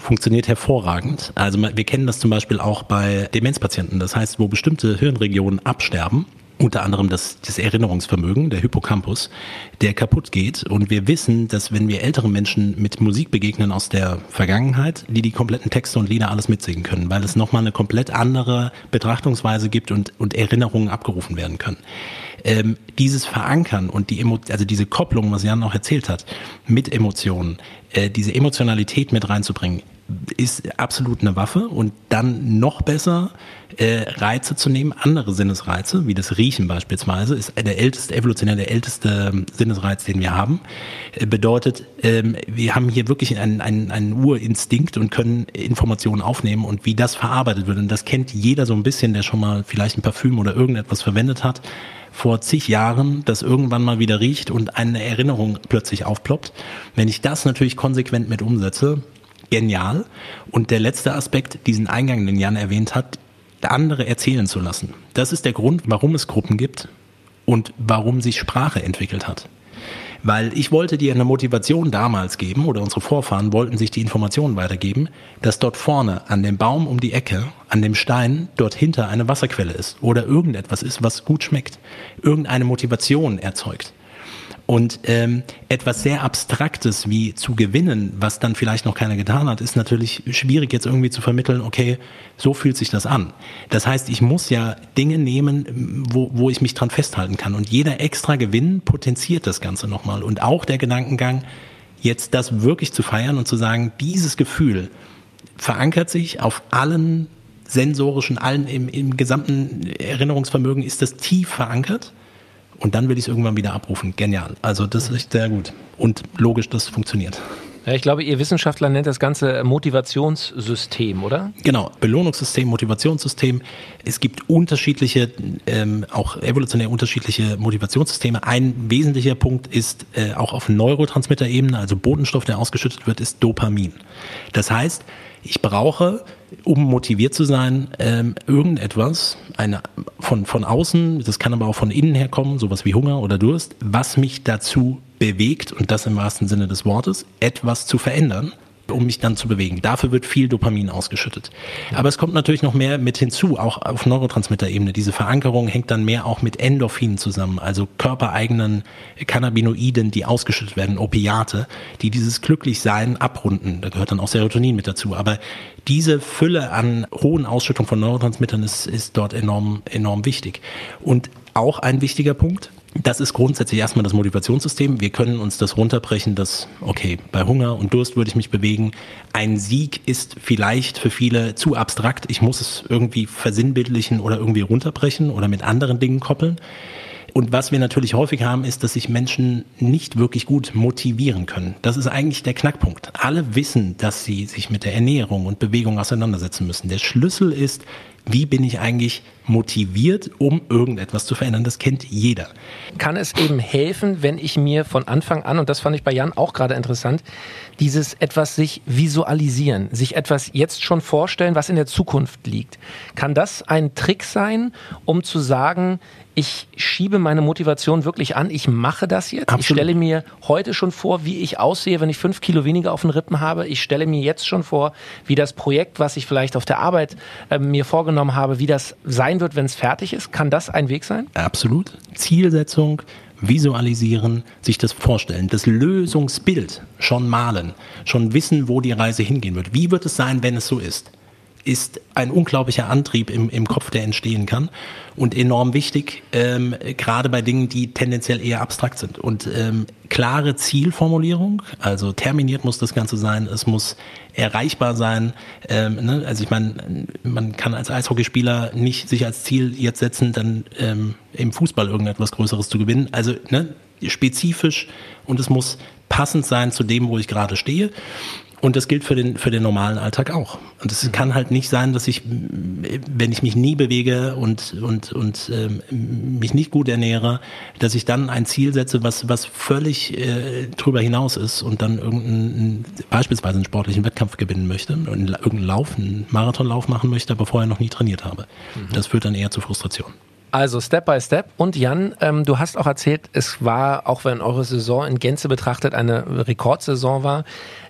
funktioniert hervorragend. Also wir kennen das zum Beispiel auch bei Demenzpatienten. Das heißt, wo bestimmte Hirnregionen absterben, unter anderem das, das Erinnerungsvermögen, der Hippocampus, der kaputt geht. Und wir wissen, dass wenn wir älteren Menschen mit Musik begegnen aus der Vergangenheit, die die kompletten Texte und Lieder alles mitsingen können, weil es nochmal eine komplett andere Betrachtungsweise gibt und, und Erinnerungen abgerufen werden können. Ähm, dieses Verankern und die Emo also diese Kopplung, was Jan auch erzählt hat, mit Emotionen, äh, diese Emotionalität mit reinzubringen, ist absolut eine Waffe und dann noch besser äh, Reize zu nehmen, andere Sinnesreize, wie das Riechen beispielsweise, ist der älteste, evolutionär der älteste ähm, Sinnesreiz, den wir haben. Äh, bedeutet, ähm, wir haben hier wirklich einen, einen, einen Urinstinkt und können Informationen aufnehmen und wie das verarbeitet wird. Und das kennt jeder so ein bisschen, der schon mal vielleicht ein Parfüm oder irgendetwas verwendet hat vor zig Jahren, das irgendwann mal wieder riecht und eine Erinnerung plötzlich aufploppt. Wenn ich das natürlich konsequent mit umsetze, genial. Und der letzte Aspekt, diesen Eingang, den Jan erwähnt hat, andere erzählen zu lassen. Das ist der Grund, warum es Gruppen gibt und warum sich Sprache entwickelt hat. Weil ich wollte dir eine Motivation damals geben oder unsere Vorfahren wollten sich die Informationen weitergeben, dass dort vorne an dem Baum um die Ecke, an dem Stein, dort hinter eine Wasserquelle ist oder irgendetwas ist, was gut schmeckt, irgendeine Motivation erzeugt. Und ähm, etwas sehr Abstraktes wie zu gewinnen, was dann vielleicht noch keiner getan hat, ist natürlich schwierig jetzt irgendwie zu vermitteln, okay, so fühlt sich das an. Das heißt, ich muss ja Dinge nehmen, wo, wo ich mich dran festhalten kann. Und jeder extra Gewinn potenziert das Ganze nochmal. Und auch der Gedankengang, jetzt das wirklich zu feiern und zu sagen, dieses Gefühl verankert sich auf allen sensorischen, allen im, im gesamten Erinnerungsvermögen ist das tief verankert und dann will ich es irgendwann wieder abrufen. Genial. Also das ist sehr gut. Und logisch, das funktioniert. Ja, ich glaube, ihr Wissenschaftler nennt das Ganze Motivationssystem, oder? Genau, Belohnungssystem, Motivationssystem. Es gibt unterschiedliche, ähm, auch evolutionär unterschiedliche Motivationssysteme. Ein wesentlicher Punkt ist äh, auch auf Neurotransmitter-Ebene, also Botenstoff, der ausgeschüttet wird, ist Dopamin. Das heißt, ich brauche, um motiviert zu sein, ähm, irgendetwas, eine, von, von außen, das kann aber auch von innen herkommen, sowas wie Hunger oder Durst, was mich dazu bewegt, und das im wahrsten Sinne des Wortes, etwas zu verändern um mich dann zu bewegen. Dafür wird viel Dopamin ausgeschüttet. Aber es kommt natürlich noch mehr mit hinzu, auch auf Neurotransmitter-Ebene. Diese Verankerung hängt dann mehr auch mit Endorphinen zusammen, also körpereigenen Cannabinoiden, die ausgeschüttet werden, Opiate, die dieses Glücklichsein abrunden. Da gehört dann auch Serotonin mit dazu. Aber diese Fülle an hohen Ausschüttungen von Neurotransmittern ist, ist dort enorm, enorm wichtig. Und auch ein wichtiger Punkt, das ist grundsätzlich erstmal das Motivationssystem. Wir können uns das runterbrechen, dass, okay, bei Hunger und Durst würde ich mich bewegen. Ein Sieg ist vielleicht für viele zu abstrakt. Ich muss es irgendwie versinnbildlichen oder irgendwie runterbrechen oder mit anderen Dingen koppeln. Und was wir natürlich häufig haben, ist, dass sich Menschen nicht wirklich gut motivieren können. Das ist eigentlich der Knackpunkt. Alle wissen, dass sie sich mit der Ernährung und Bewegung auseinandersetzen müssen. Der Schlüssel ist, wie bin ich eigentlich motiviert, um irgendetwas zu verändern. Das kennt jeder. Kann es eben helfen, wenn ich mir von Anfang an, und das fand ich bei Jan auch gerade interessant, dieses etwas sich visualisieren, sich etwas jetzt schon vorstellen, was in der Zukunft liegt. Kann das ein Trick sein, um zu sagen, ich schiebe meine Motivation wirklich an, ich mache das jetzt. Absolut. Ich stelle mir heute schon vor, wie ich aussehe, wenn ich fünf Kilo weniger auf den Rippen habe. Ich stelle mir jetzt schon vor, wie das Projekt, was ich vielleicht auf der Arbeit äh, mir vorgenommen habe, wie das sein wird, wenn es fertig ist. Kann das ein Weg sein? Absolut. Zielsetzung, visualisieren, sich das vorstellen, das Lösungsbild schon malen, schon wissen, wo die Reise hingehen wird. Wie wird es sein, wenn es so ist? Ist ein unglaublicher Antrieb im, im Kopf, der entstehen kann und enorm wichtig, ähm, gerade bei Dingen, die tendenziell eher abstrakt sind. Und ähm, klare Zielformulierung, also terminiert muss das Ganze sein, es muss erreichbar sein. Ähm, ne? Also ich meine, man kann als Eishockeyspieler nicht sich als Ziel jetzt setzen, dann ähm, im Fußball irgendetwas Größeres zu gewinnen. Also ne, spezifisch und es muss passend sein zu dem, wo ich gerade stehe. Und das gilt für den, für den normalen Alltag auch. Und es kann halt nicht sein, dass ich, wenn ich mich nie bewege und, und, und ähm, mich nicht gut ernähre, dass ich dann ein Ziel setze, was, was völlig äh, drüber hinaus ist und dann irgendeinen, beispielsweise einen sportlichen Wettkampf gewinnen möchte, irgendeinen Lauf, einen Marathonlauf machen möchte, aber vorher noch nie trainiert habe. Mhm. Das führt dann eher zu Frustration. Also Step by Step. Und Jan, ähm, du hast auch erzählt, es war, auch wenn eure Saison in Gänze betrachtet eine Rekordsaison war,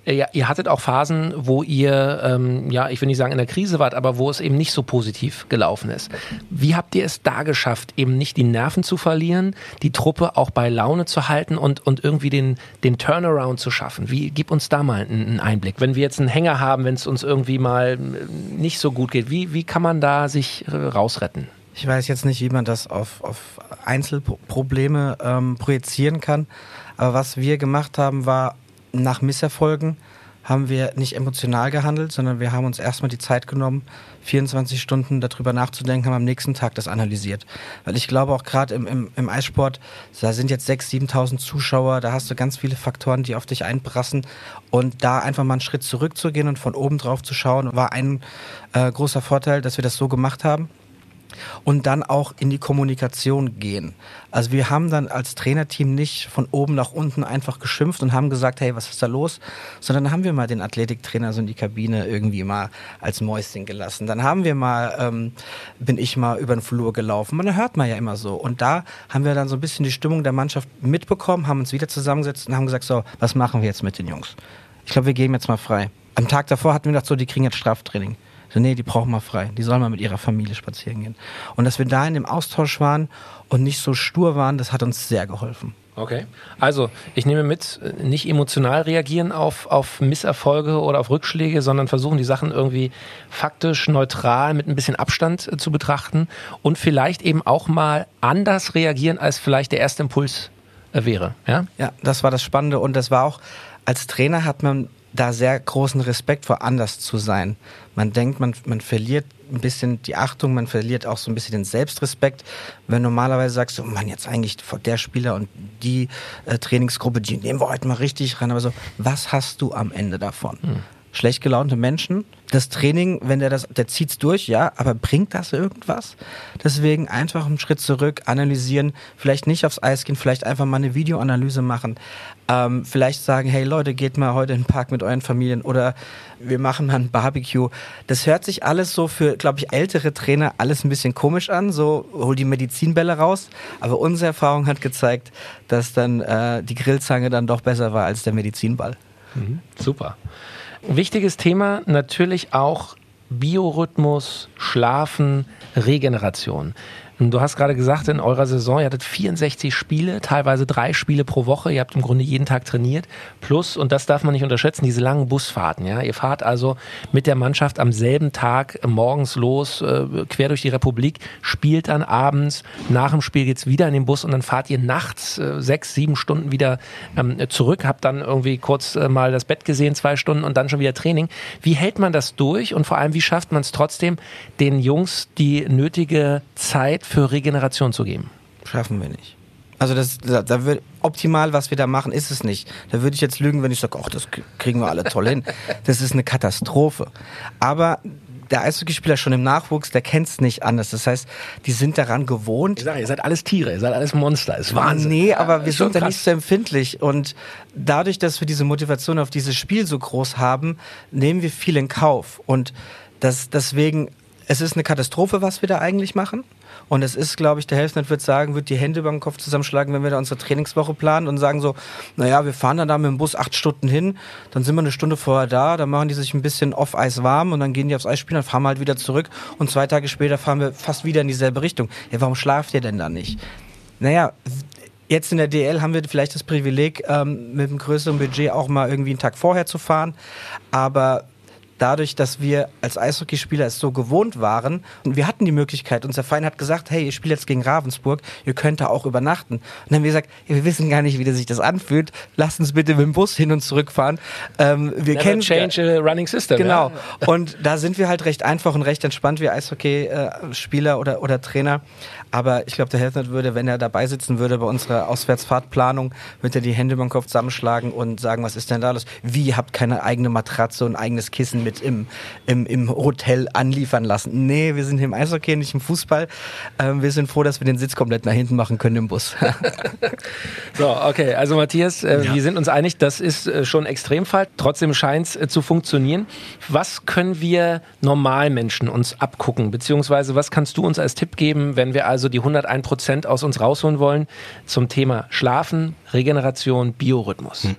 äh, ihr hattet auch Phasen, wo ihr, ähm, ja, ich will nicht sagen in der Krise wart, aber wo es eben nicht so positiv gelaufen ist. Wie habt ihr es da geschafft, eben nicht die Nerven zu verlieren, die Truppe auch bei Laune zu halten und, und irgendwie den, den Turnaround zu schaffen? Wie, gib uns da mal einen, einen Einblick. Wenn wir jetzt einen Hänger haben, wenn es uns irgendwie mal äh, nicht so gut geht, wie, wie kann man da sich äh, rausretten? Ich weiß jetzt nicht, wie man das auf, auf Einzelprobleme ähm, projizieren kann. Aber was wir gemacht haben, war nach Misserfolgen haben wir nicht emotional gehandelt, sondern wir haben uns erstmal die Zeit genommen, 24 Stunden darüber nachzudenken, haben am nächsten Tag das analysiert. Weil ich glaube auch gerade im, im, im Eissport, da sind jetzt 6.000, 7.000 Zuschauer, da hast du ganz viele Faktoren, die auf dich einprassen. Und da einfach mal einen Schritt zurückzugehen und von oben drauf zu schauen, war ein äh, großer Vorteil, dass wir das so gemacht haben und dann auch in die Kommunikation gehen. Also wir haben dann als Trainerteam nicht von oben nach unten einfach geschimpft und haben gesagt, hey, was ist da los? Sondern haben wir mal den Athletiktrainer so in die Kabine irgendwie mal als Mäuschen gelassen. Dann haben wir mal, ähm, bin ich mal über den Flur gelaufen. Man hört man ja immer so. Und da haben wir dann so ein bisschen die Stimmung der Mannschaft mitbekommen, haben uns wieder zusammengesetzt und haben gesagt, so, was machen wir jetzt mit den Jungs? Ich glaube, wir gehen jetzt mal frei. Am Tag davor hatten wir gedacht, so, die kriegen jetzt Straftraining. So, nee, die brauchen mal frei. Die sollen mal mit ihrer Familie spazieren gehen. Und dass wir da in dem Austausch waren und nicht so stur waren, das hat uns sehr geholfen. Okay. Also, ich nehme mit, nicht emotional reagieren auf, auf Misserfolge oder auf Rückschläge, sondern versuchen, die Sachen irgendwie faktisch, neutral, mit ein bisschen Abstand äh, zu betrachten und vielleicht eben auch mal anders reagieren, als vielleicht der erste Impuls äh, wäre. Ja? ja, das war das Spannende und das war auch, als Trainer hat man da sehr großen Respekt vor, anders zu sein. Man denkt, man, man verliert ein bisschen die Achtung, man verliert auch so ein bisschen den Selbstrespekt. Wenn normalerweise sagst du, Mann, jetzt eigentlich vor der Spieler und die äh, Trainingsgruppe, die nehmen wir heute mal richtig ran. Aber so, was hast du am Ende davon? Hm schlecht gelaunte Menschen. Das Training, wenn der das, der zieht's durch, ja, aber bringt das irgendwas? Deswegen einfach einen Schritt zurück, analysieren, vielleicht nicht aufs Eis gehen, vielleicht einfach mal eine Videoanalyse machen, ähm, vielleicht sagen, hey Leute, geht mal heute in den Park mit euren Familien oder wir machen mal ein Barbecue. Das hört sich alles so für, glaube ich, ältere Trainer alles ein bisschen komisch an, so hol die Medizinbälle raus, aber unsere Erfahrung hat gezeigt, dass dann äh, die Grillzange dann doch besser war als der Medizinball. Mhm, super. Wichtiges Thema natürlich auch Biorhythmus, Schlafen, Regeneration. Du hast gerade gesagt, in eurer Saison, ihr hattet 64 Spiele, teilweise drei Spiele pro Woche. Ihr habt im Grunde jeden Tag trainiert. Plus, und das darf man nicht unterschätzen, diese langen Busfahrten. Ja, ihr fahrt also mit der Mannschaft am selben Tag morgens los, äh, quer durch die Republik, spielt dann abends. Nach dem Spiel geht's wieder in den Bus und dann fahrt ihr nachts äh, sechs, sieben Stunden wieder ähm, zurück. Habt dann irgendwie kurz äh, mal das Bett gesehen, zwei Stunden und dann schon wieder Training. Wie hält man das durch und vor allem, wie schafft man es trotzdem, den Jungs die nötige Zeit für Regeneration zu geben? Schaffen wir nicht. Also das, da, da wird optimal, was wir da machen, ist es nicht. Da würde ich jetzt lügen, wenn ich sage, ach, das kriegen wir alle toll hin. Das ist eine Katastrophe. Aber der Eishockeyspieler schon im Nachwuchs, der kennt es nicht anders. Das heißt, die sind daran gewohnt. Ich sage, ihr seid alles Tiere, ihr seid alles Monster. Ist Wahnsinn. Nee, aber wir sind da nicht so empfindlich. Und dadurch, dass wir diese Motivation auf dieses Spiel so groß haben, nehmen wir viel in Kauf. Und das, deswegen, es ist eine Katastrophe, was wir da eigentlich machen. Und es ist, glaube ich, der Helfnet wird sagen, wird die Hände über den Kopf zusammenschlagen, wenn wir da unsere Trainingswoche planen und sagen so, naja, wir fahren dann da mit dem Bus acht Stunden hin, dann sind wir eine Stunde vorher da, dann machen die sich ein bisschen auf Eis warm und dann gehen die aufs Eis spielen, dann fahren wir halt wieder zurück und zwei Tage später fahren wir fast wieder in dieselbe Richtung. Ja, warum schlaft ihr denn da nicht? Naja, Jetzt in der DL haben wir vielleicht das Privileg, ähm, mit einem größeren Budget auch mal irgendwie einen Tag vorher zu fahren. Aber dadurch, dass wir als Eishockeyspieler es so gewohnt waren und wir hatten die Möglichkeit, unser Verein hat gesagt, hey, ihr spielt jetzt gegen Ravensburg, ihr könnt da auch übernachten. Und dann haben wir gesagt, wir wissen gar nicht, wie sich das anfühlt, lasst uns bitte mit dem Bus hin und zurück fahren. Ähm, wir Never kennen change a running system. Genau. Ja. Und da sind wir halt recht einfach und recht entspannt, wir Eishockeyspieler oder, oder Trainer. Aber ich glaube, der Helfnet würde, wenn er dabei sitzen würde bei unserer Auswärtsfahrtplanung, würde er die Hände über den Kopf zusammenschlagen und sagen, was ist denn da los? Wie, ihr habt keine eigene Matratze und eigenes Kissen mit mit im, im, im Hotel anliefern lassen. Nee, wir sind hier im Eishockey, nicht im Fußball. Ähm, wir sind froh, dass wir den Sitz komplett nach hinten machen können im Bus. so, okay. Also Matthias, äh, ja. wir sind uns einig, das ist äh, schon Extremfall. Trotzdem scheint es äh, zu funktionieren. Was können wir Normalmenschen uns abgucken? Beziehungsweise was kannst du uns als Tipp geben, wenn wir also die 101 Prozent aus uns rausholen wollen zum Thema Schlafen, Regeneration, Biorhythmus? Hm.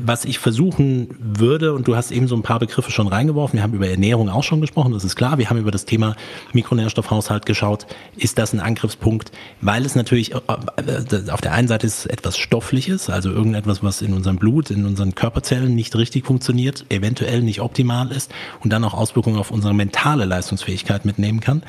Was ich versuchen würde, und du hast eben so ein paar Begriffe schon reingeworfen, wir haben über Ernährung auch schon gesprochen, das ist klar. Wir haben über das Thema Mikronährstoffhaushalt geschaut. Ist das ein Angriffspunkt? Weil es natürlich auf der einen Seite ist etwas Stoffliches, also irgendetwas, was in unserem Blut, in unseren Körperzellen nicht richtig funktioniert, eventuell nicht optimal ist und dann auch Auswirkungen auf unsere mentale Leistungsfähigkeit mitnehmen kann.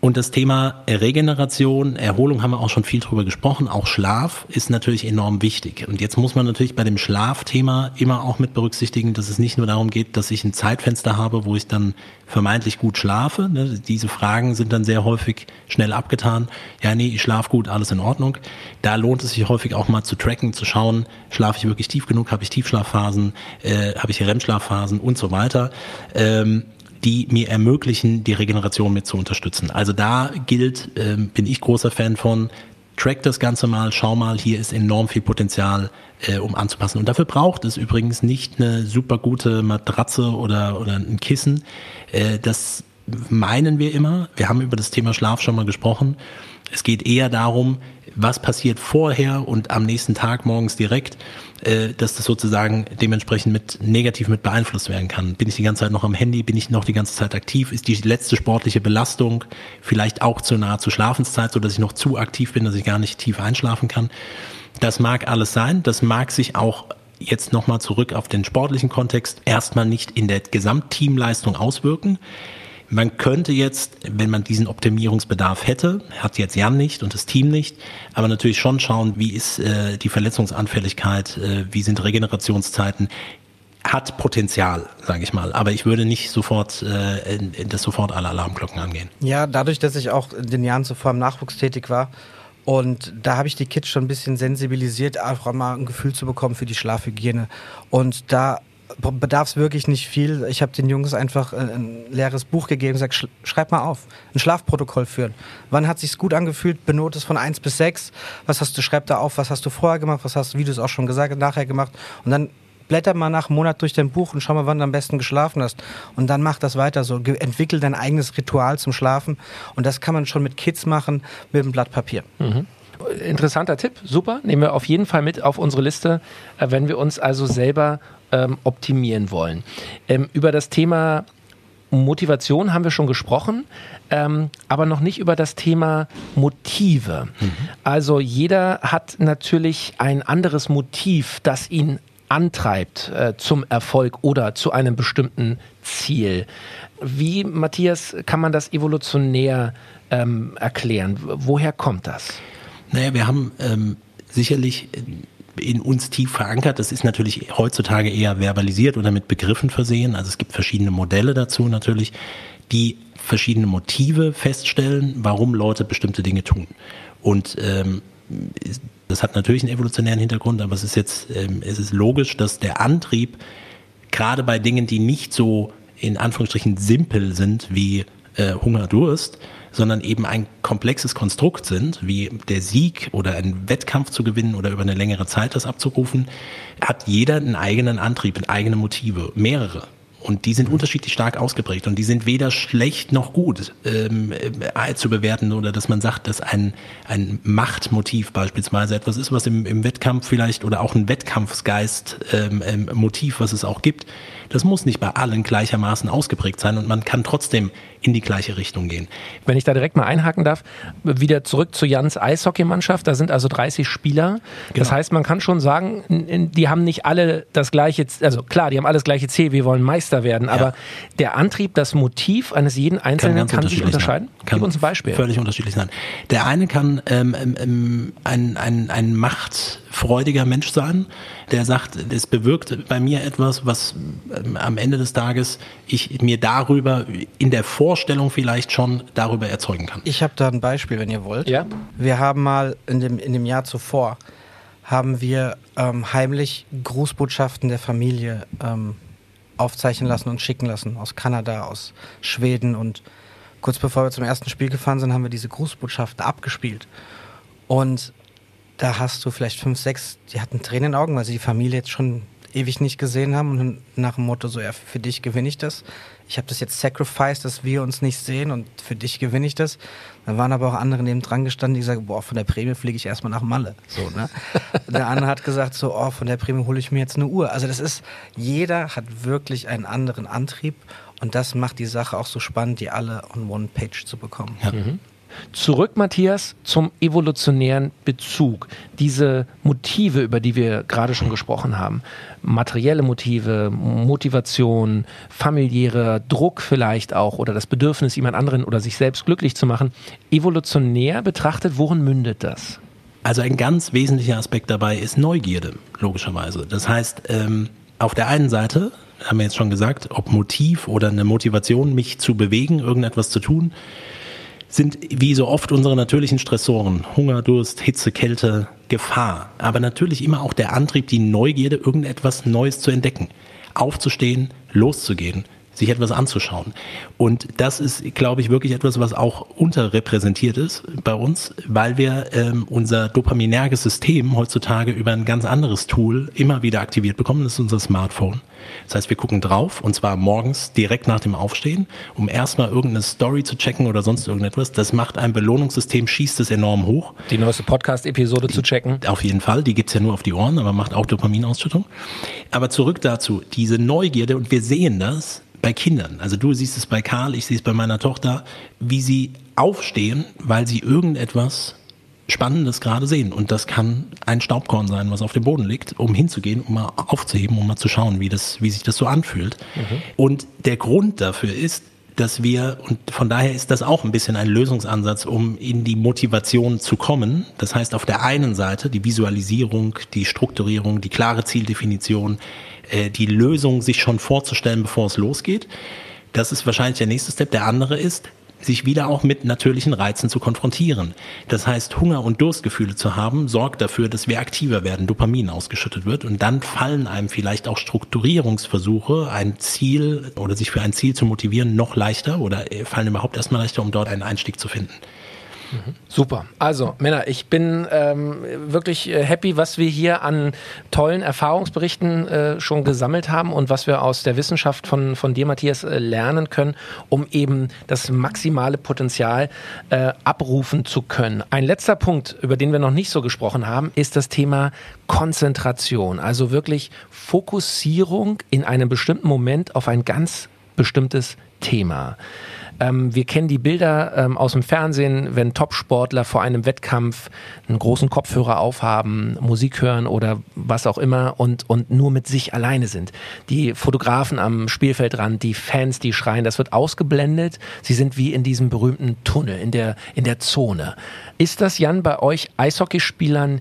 Und das Thema Regeneration, Erholung haben wir auch schon viel drüber gesprochen. Auch Schlaf ist natürlich enorm wichtig. Und jetzt muss man natürlich bei dem Schlafthema immer auch mit berücksichtigen, dass es nicht nur darum geht, dass ich ein Zeitfenster habe, wo ich dann vermeintlich gut schlafe. Ne, diese Fragen sind dann sehr häufig schnell abgetan. Ja, nee, ich schlafe gut, alles in Ordnung. Da lohnt es sich häufig auch mal zu tracken, zu schauen, schlafe ich wirklich tief genug, habe ich Tiefschlafphasen, äh, habe ich REM-Schlafphasen und so weiter. Ähm, die mir ermöglichen, die Regeneration mit zu unterstützen. Also da gilt, äh, bin ich großer Fan von, track das Ganze mal, schau mal, hier ist enorm viel Potenzial, äh, um anzupassen. Und dafür braucht es übrigens nicht eine super gute Matratze oder, oder ein Kissen. Äh, das meinen wir immer. Wir haben über das Thema Schlaf schon mal gesprochen. Es geht eher darum, was passiert vorher und am nächsten Tag morgens direkt, äh, dass das sozusagen dementsprechend mit negativ mit beeinflusst werden kann. Bin ich die ganze Zeit noch am Handy? Bin ich noch die ganze Zeit aktiv? Ist die letzte sportliche Belastung vielleicht auch zu nahe zur Schlafenszeit, so dass ich noch zu aktiv bin, dass ich gar nicht tief einschlafen kann? Das mag alles sein. Das mag sich auch jetzt nochmal zurück auf den sportlichen Kontext erstmal nicht in der Gesamtteamleistung auswirken. Man könnte jetzt, wenn man diesen Optimierungsbedarf hätte, hat jetzt Jan nicht und das Team nicht, aber natürlich schon schauen, wie ist äh, die Verletzungsanfälligkeit, äh, wie sind Regenerationszeiten, hat Potenzial, sage ich mal. Aber ich würde nicht sofort, äh, das sofort alle Alarmglocken angehen. Ja, dadurch, dass ich auch in den Jahren zuvor im Nachwuchs tätig war, und da habe ich die Kids schon ein bisschen sensibilisiert, einfach mal ein Gefühl zu bekommen für die Schlafhygiene. Und da bedarf es wirklich nicht viel. Ich habe den Jungs einfach äh, ein leeres Buch gegeben und gesagt, schreib mal auf, ein Schlafprotokoll führen. Wann hat sich's gut angefühlt? Benot es von 1 bis 6. Was hast du, schreib da auf, was hast du vorher gemacht, was hast du, wie du es auch schon gesagt hast, nachher gemacht. Und dann blätter mal nach einem Monat durch dein Buch und schau mal, wann du am besten geschlafen hast. Und dann mach das weiter so. Entwickel dein eigenes Ritual zum Schlafen. Und das kann man schon mit Kids machen, mit einem Blatt Papier. Mhm interessanter Tipp, super. Nehmen wir auf jeden Fall mit auf unsere Liste, äh, wenn wir uns also selber ähm, optimieren wollen. Ähm, über das Thema Motivation haben wir schon gesprochen, ähm, aber noch nicht über das Thema Motive. Mhm. Also jeder hat natürlich ein anderes Motiv, das ihn antreibt äh, zum Erfolg oder zu einem bestimmten Ziel. Wie, Matthias, kann man das evolutionär ähm, erklären? Woher kommt das? Naja, wir haben ähm, sicherlich in uns tief verankert. Das ist natürlich heutzutage eher verbalisiert oder mit Begriffen versehen. Also es gibt verschiedene Modelle dazu natürlich, die verschiedene Motive feststellen, warum Leute bestimmte Dinge tun. Und ähm, das hat natürlich einen evolutionären Hintergrund, aber es ist jetzt, ähm, es ist logisch, dass der Antrieb gerade bei Dingen, die nicht so in Anführungsstrichen simpel sind wie äh, Hunger, Durst, sondern eben ein komplexes Konstrukt sind, wie der Sieg oder einen Wettkampf zu gewinnen oder über eine längere Zeit das abzurufen, hat jeder einen eigenen Antrieb, eigene Motive, mehrere. Und die sind mhm. unterschiedlich stark ausgeprägt und die sind weder schlecht noch gut ähm, äh, zu bewerten oder dass man sagt, dass ein, ein Machtmotiv beispielsweise etwas ist, was im, im Wettkampf vielleicht oder auch ein Wettkampfsgeist ähm, ähm, Motiv, was es auch gibt, das muss nicht bei allen gleichermaßen ausgeprägt sein und man kann trotzdem in die gleiche Richtung gehen. Wenn ich da direkt mal einhaken darf, wieder zurück zu Jans Eishockeymannschaft, da sind also 30 Spieler. Das genau. heißt, man kann schon sagen, die haben nicht alle das gleiche, also klar, die haben alles gleiche Ziel, wir wollen Meister werden, ja. aber der Antrieb, das Motiv eines jeden Einzelnen kann, kann sich unterscheiden? Sein. Kann Gib uns ein Beispiel. Völlig unterschiedlich sein. Der eine kann ähm, ähm, ähm ein, ein, ein machtfreudiger Mensch sein, der sagt, es bewirkt bei mir etwas, was ähm, am Ende des Tages ich mir darüber in der Vorstellung vielleicht schon darüber erzeugen kann. Ich habe da ein Beispiel, wenn ihr wollt. Ja. Wir haben mal in dem, in dem Jahr zuvor haben wir ähm, heimlich Grußbotschaften der Familie ähm, aufzeichnen lassen und schicken lassen aus Kanada, aus Schweden und kurz bevor wir zum ersten Spiel gefahren sind, haben wir diese Grußbotschaften abgespielt. Und da hast du vielleicht fünf, sechs, die hatten Tränen in den Augen, weil sie die Familie jetzt schon ewig nicht gesehen haben und nach dem Motto so, ja, für dich gewinne ich das. Ich habe das jetzt sacrificed, dass wir uns nicht sehen und für dich gewinne ich das. Dann waren aber auch andere neben dran gestanden, die gesagt, boah, von der Prämie fliege ich erstmal nach Malle. So, ne? der andere hat gesagt so, oh, von der Prämie hole ich mir jetzt eine Uhr. Also das ist, jeder hat wirklich einen anderen Antrieb und das macht die Sache auch so spannend, die alle on one page zu bekommen. Ja. Mhm. Zurück, Matthias, zum evolutionären Bezug. Diese Motive, über die wir gerade schon gesprochen haben, materielle Motive, Motivation, familiärer Druck vielleicht auch oder das Bedürfnis, jemand anderen oder sich selbst glücklich zu machen, evolutionär betrachtet, worin mündet das? Also ein ganz wesentlicher Aspekt dabei ist Neugierde, logischerweise. Das heißt, ähm, auf der einen Seite haben wir jetzt schon gesagt, ob Motiv oder eine Motivation, mich zu bewegen, irgendetwas zu tun, sind wie so oft unsere natürlichen Stressoren. Hunger, Durst, Hitze, Kälte, Gefahr. Aber natürlich immer auch der Antrieb, die Neugierde, irgendetwas Neues zu entdecken. Aufzustehen, loszugehen, sich etwas anzuschauen. Und das ist, glaube ich, wirklich etwas, was auch unterrepräsentiert ist bei uns, weil wir ähm, unser dopaminerges System heutzutage über ein ganz anderes Tool immer wieder aktiviert bekommen. Das ist unser Smartphone. Das heißt, wir gucken drauf und zwar morgens direkt nach dem Aufstehen, um erstmal irgendeine Story zu checken oder sonst irgendetwas. Das macht ein Belohnungssystem, schießt es enorm hoch. Die neueste Podcast-Episode zu checken. Auf jeden Fall, die gibt's ja nur auf die Ohren, aber macht auch Dopaminausschüttung. Aber zurück dazu, diese Neugierde und wir sehen das, bei Kindern, also du siehst es bei Karl, ich sehe es bei meiner Tochter, wie sie aufstehen, weil sie irgendetwas Spannendes gerade sehen. Und das kann ein Staubkorn sein, was auf dem Boden liegt, um hinzugehen, um mal aufzuheben, um mal zu schauen, wie, das, wie sich das so anfühlt. Mhm. Und der Grund dafür ist, dass wir, und von daher ist das auch ein bisschen ein Lösungsansatz, um in die Motivation zu kommen. Das heißt, auf der einen Seite die Visualisierung, die Strukturierung, die klare Zieldefinition, äh, die Lösung sich schon vorzustellen, bevor es losgeht. Das ist wahrscheinlich der nächste Step. Der andere ist, sich wieder auch mit natürlichen Reizen zu konfrontieren. Das heißt, Hunger und Durstgefühle zu haben, sorgt dafür, dass wir aktiver werden, Dopamin ausgeschüttet wird und dann fallen einem vielleicht auch Strukturierungsversuche, ein Ziel oder sich für ein Ziel zu motivieren, noch leichter oder fallen überhaupt erstmal leichter, um dort einen Einstieg zu finden. Super. Also, Männer, ich bin ähm, wirklich äh, happy, was wir hier an tollen Erfahrungsberichten äh, schon gesammelt haben und was wir aus der Wissenschaft von, von dir, Matthias, äh, lernen können, um eben das maximale Potenzial äh, abrufen zu können. Ein letzter Punkt, über den wir noch nicht so gesprochen haben, ist das Thema Konzentration. Also wirklich Fokussierung in einem bestimmten Moment auf ein ganz bestimmtes Thema. Ähm, wir kennen die Bilder ähm, aus dem Fernsehen, wenn Topsportler vor einem Wettkampf einen großen Kopfhörer aufhaben, Musik hören oder was auch immer und, und nur mit sich alleine sind. Die Fotografen am Spielfeldrand, die Fans, die schreien, das wird ausgeblendet. Sie sind wie in diesem berühmten Tunnel, in der, in der Zone. Ist das, Jan, bei euch Eishockeyspielern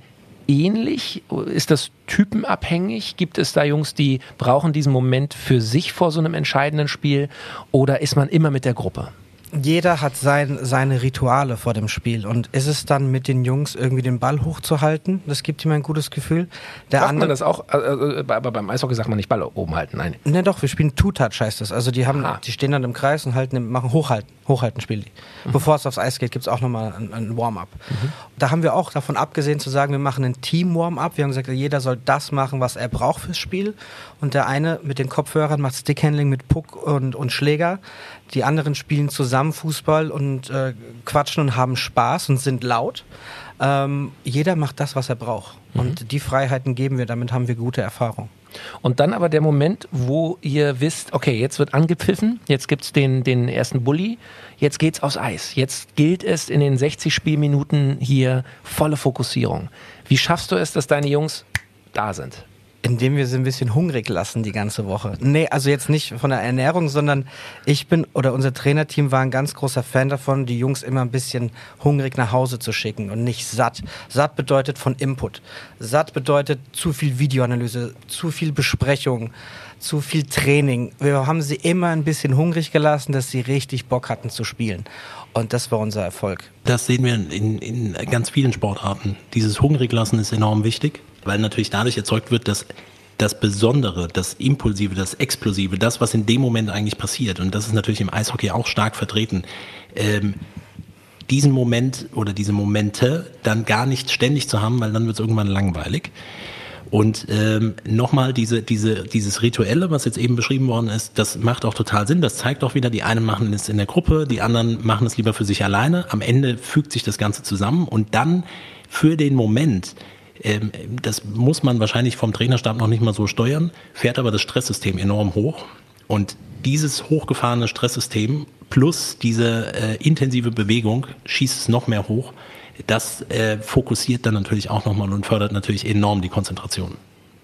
ähnlich? Ist das typenabhängig? Gibt es da Jungs, die brauchen diesen Moment für sich vor so einem entscheidenden Spiel? Oder ist man immer mit der Gruppe? Jeder hat sein, seine Rituale vor dem Spiel und ist es dann mit den Jungs irgendwie den Ball hochzuhalten? Das gibt ihm ein gutes Gefühl. Der sagt man das auch? Äh, äh, aber beim Eishockey sagt man nicht Ball oben halten, nein. Ne, doch, wir spielen Two-Touch heißt das. Also die haben, Aha. die stehen dann im Kreis und halten, machen Hochhalten, Hochhalten spielen die. Mhm. Bevor es aufs Eis geht, gibt es auch nochmal ein, ein Warm-up. Mhm. Da haben wir auch davon abgesehen zu sagen, wir machen ein Team-Warm-up. Wir haben gesagt, jeder soll das machen, was er braucht fürs Spiel. Und der eine mit den Kopfhörern macht Stickhandling mit Puck und, und Schläger. Die anderen spielen zusammen Fußball und äh, quatschen und haben Spaß und sind laut. Ähm, jeder macht das, was er braucht. Mhm. Und die Freiheiten geben wir, damit haben wir gute Erfahrungen. Und dann aber der Moment, wo ihr wisst, okay, jetzt wird angepfiffen, jetzt gibt's den, den ersten Bulli, jetzt geht's aufs Eis. Jetzt gilt es in den 60 Spielminuten hier volle Fokussierung. Wie schaffst du es, dass deine Jungs da sind? Indem wir sie ein bisschen hungrig lassen die ganze Woche. Nee, also jetzt nicht von der Ernährung, sondern ich bin oder unser Trainerteam war ein ganz großer Fan davon, die Jungs immer ein bisschen hungrig nach Hause zu schicken und nicht satt. Satt bedeutet von Input. Satt bedeutet zu viel Videoanalyse, zu viel Besprechung, zu viel Training. Wir haben sie immer ein bisschen hungrig gelassen, dass sie richtig Bock hatten zu spielen. Und das war unser Erfolg. Das sehen wir in, in ganz vielen Sportarten. Dieses Hungrig lassen ist enorm wichtig weil natürlich dadurch erzeugt wird, dass das Besondere, das Impulsive, das Explosive, das, was in dem Moment eigentlich passiert, und das ist natürlich im Eishockey auch stark vertreten, ähm, diesen Moment oder diese Momente dann gar nicht ständig zu haben, weil dann wird es irgendwann langweilig. Und ähm, nochmal diese, diese, dieses Rituelle, was jetzt eben beschrieben worden ist, das macht auch total Sinn. Das zeigt auch wieder, die einen machen es in der Gruppe, die anderen machen es lieber für sich alleine. Am Ende fügt sich das Ganze zusammen und dann für den Moment, ähm, das muss man wahrscheinlich vom Trainerstab noch nicht mal so steuern, fährt aber das Stresssystem enorm hoch. Und dieses hochgefahrene Stresssystem plus diese äh, intensive Bewegung schießt es noch mehr hoch das äh, fokussiert dann natürlich auch nochmal und fördert natürlich enorm die Konzentration.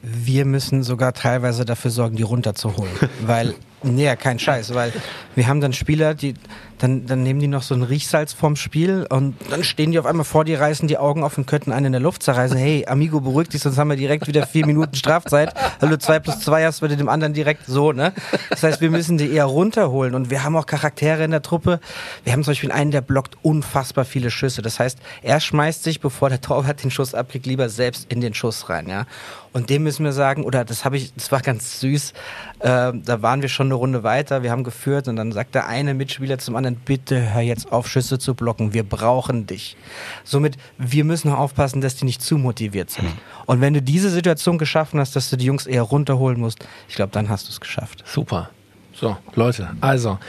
Wir müssen sogar teilweise dafür sorgen, die runterzuholen, weil Nee, kein Scheiß, weil wir haben dann Spieler, die dann, dann nehmen die noch so ein Riechsalz vorm Spiel und dann stehen die auf einmal vor dir, reißen die Augen auf und könnten einen in der Luft zerreißen. Hey, Amigo, beruhig dich, sonst haben wir direkt wieder vier Minuten Strafzeit. Weil du zwei plus zwei hast, würde dem anderen direkt so, ne? Das heißt, wir müssen die eher runterholen und wir haben auch Charaktere in der Truppe. Wir haben zum Beispiel einen, der blockt unfassbar viele Schüsse. Das heißt, er schmeißt sich, bevor der Torwart den Schuss abkriegt, lieber selbst in den Schuss rein, ja? Und dem müssen wir sagen, oder das habe ich, das war ganz süß, äh, da waren wir schon eine Runde weiter, wir haben geführt und dann sagt der eine Mitspieler zum anderen, bitte hör jetzt auf, Schüsse zu blocken, wir brauchen dich. Somit, wir müssen aufpassen, dass die nicht zu motiviert sind. Und wenn du diese Situation geschaffen hast, dass du die Jungs eher runterholen musst, ich glaube, dann hast du es geschafft. Super. So, Leute, also,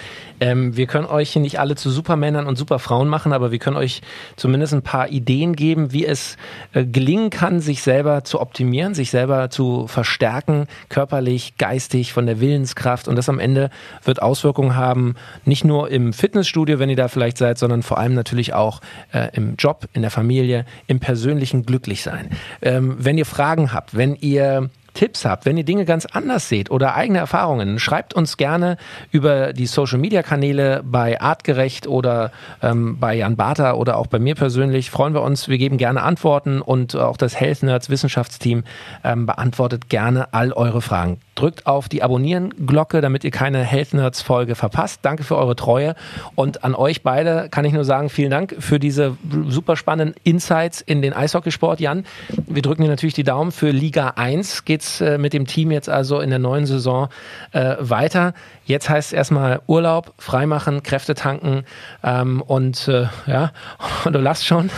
ähm, wir können euch nicht alle zu Supermännern und Superfrauen machen, aber wir können euch zumindest ein paar Ideen geben, wie es äh, gelingen kann, sich selber zu optimieren, sich selber zu verstärken, körperlich, geistig, von der Willenskraft. Und das am Ende wird Auswirkungen haben, nicht nur im Fitnessstudio, wenn ihr da vielleicht seid, sondern vor allem natürlich auch äh, im Job, in der Familie, im persönlichen Glücklichsein. Ähm, wenn ihr Fragen habt, wenn ihr Tipps habt, wenn ihr Dinge ganz anders seht oder eigene Erfahrungen, schreibt uns gerne über die Social Media Kanäle bei Artgerecht oder ähm, bei Jan Barter oder auch bei mir persönlich. Freuen wir uns. Wir geben gerne Antworten und auch das Health Nerds Wissenschaftsteam ähm, beantwortet gerne all eure Fragen. Drückt auf die Abonnieren-Glocke, damit ihr keine Health Nerds Folge verpasst. Danke für eure Treue und an euch beide kann ich nur sagen, vielen Dank für diese super spannenden Insights in den Eishockeysport, Jan. Wir drücken dir natürlich die Daumen für Liga 1. Geht's äh, mit dem Team jetzt also in der neuen Saison äh, weiter. Jetzt heißt es erstmal Urlaub, freimachen, Kräfte tanken ähm, und äh, ja, und du lachst schon.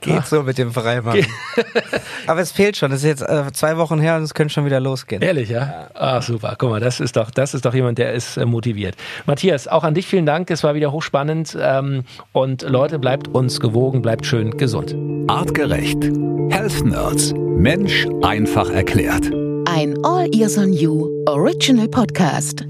Geht so mit dem Freimachen. Aber es fehlt schon. Es ist jetzt äh, zwei Wochen her und es könnte schon wieder losgehen. Ehrlich, ja? Ah, super. Guck mal, das ist doch, das ist doch jemand, der ist äh, motiviert. Matthias, auch an dich vielen Dank. Es war wieder hochspannend. Ähm, und Leute, bleibt uns gewogen, bleibt schön gesund. Artgerecht. Health Nerds. Mensch einfach erklärt. Ein All Ears on You Original Podcast.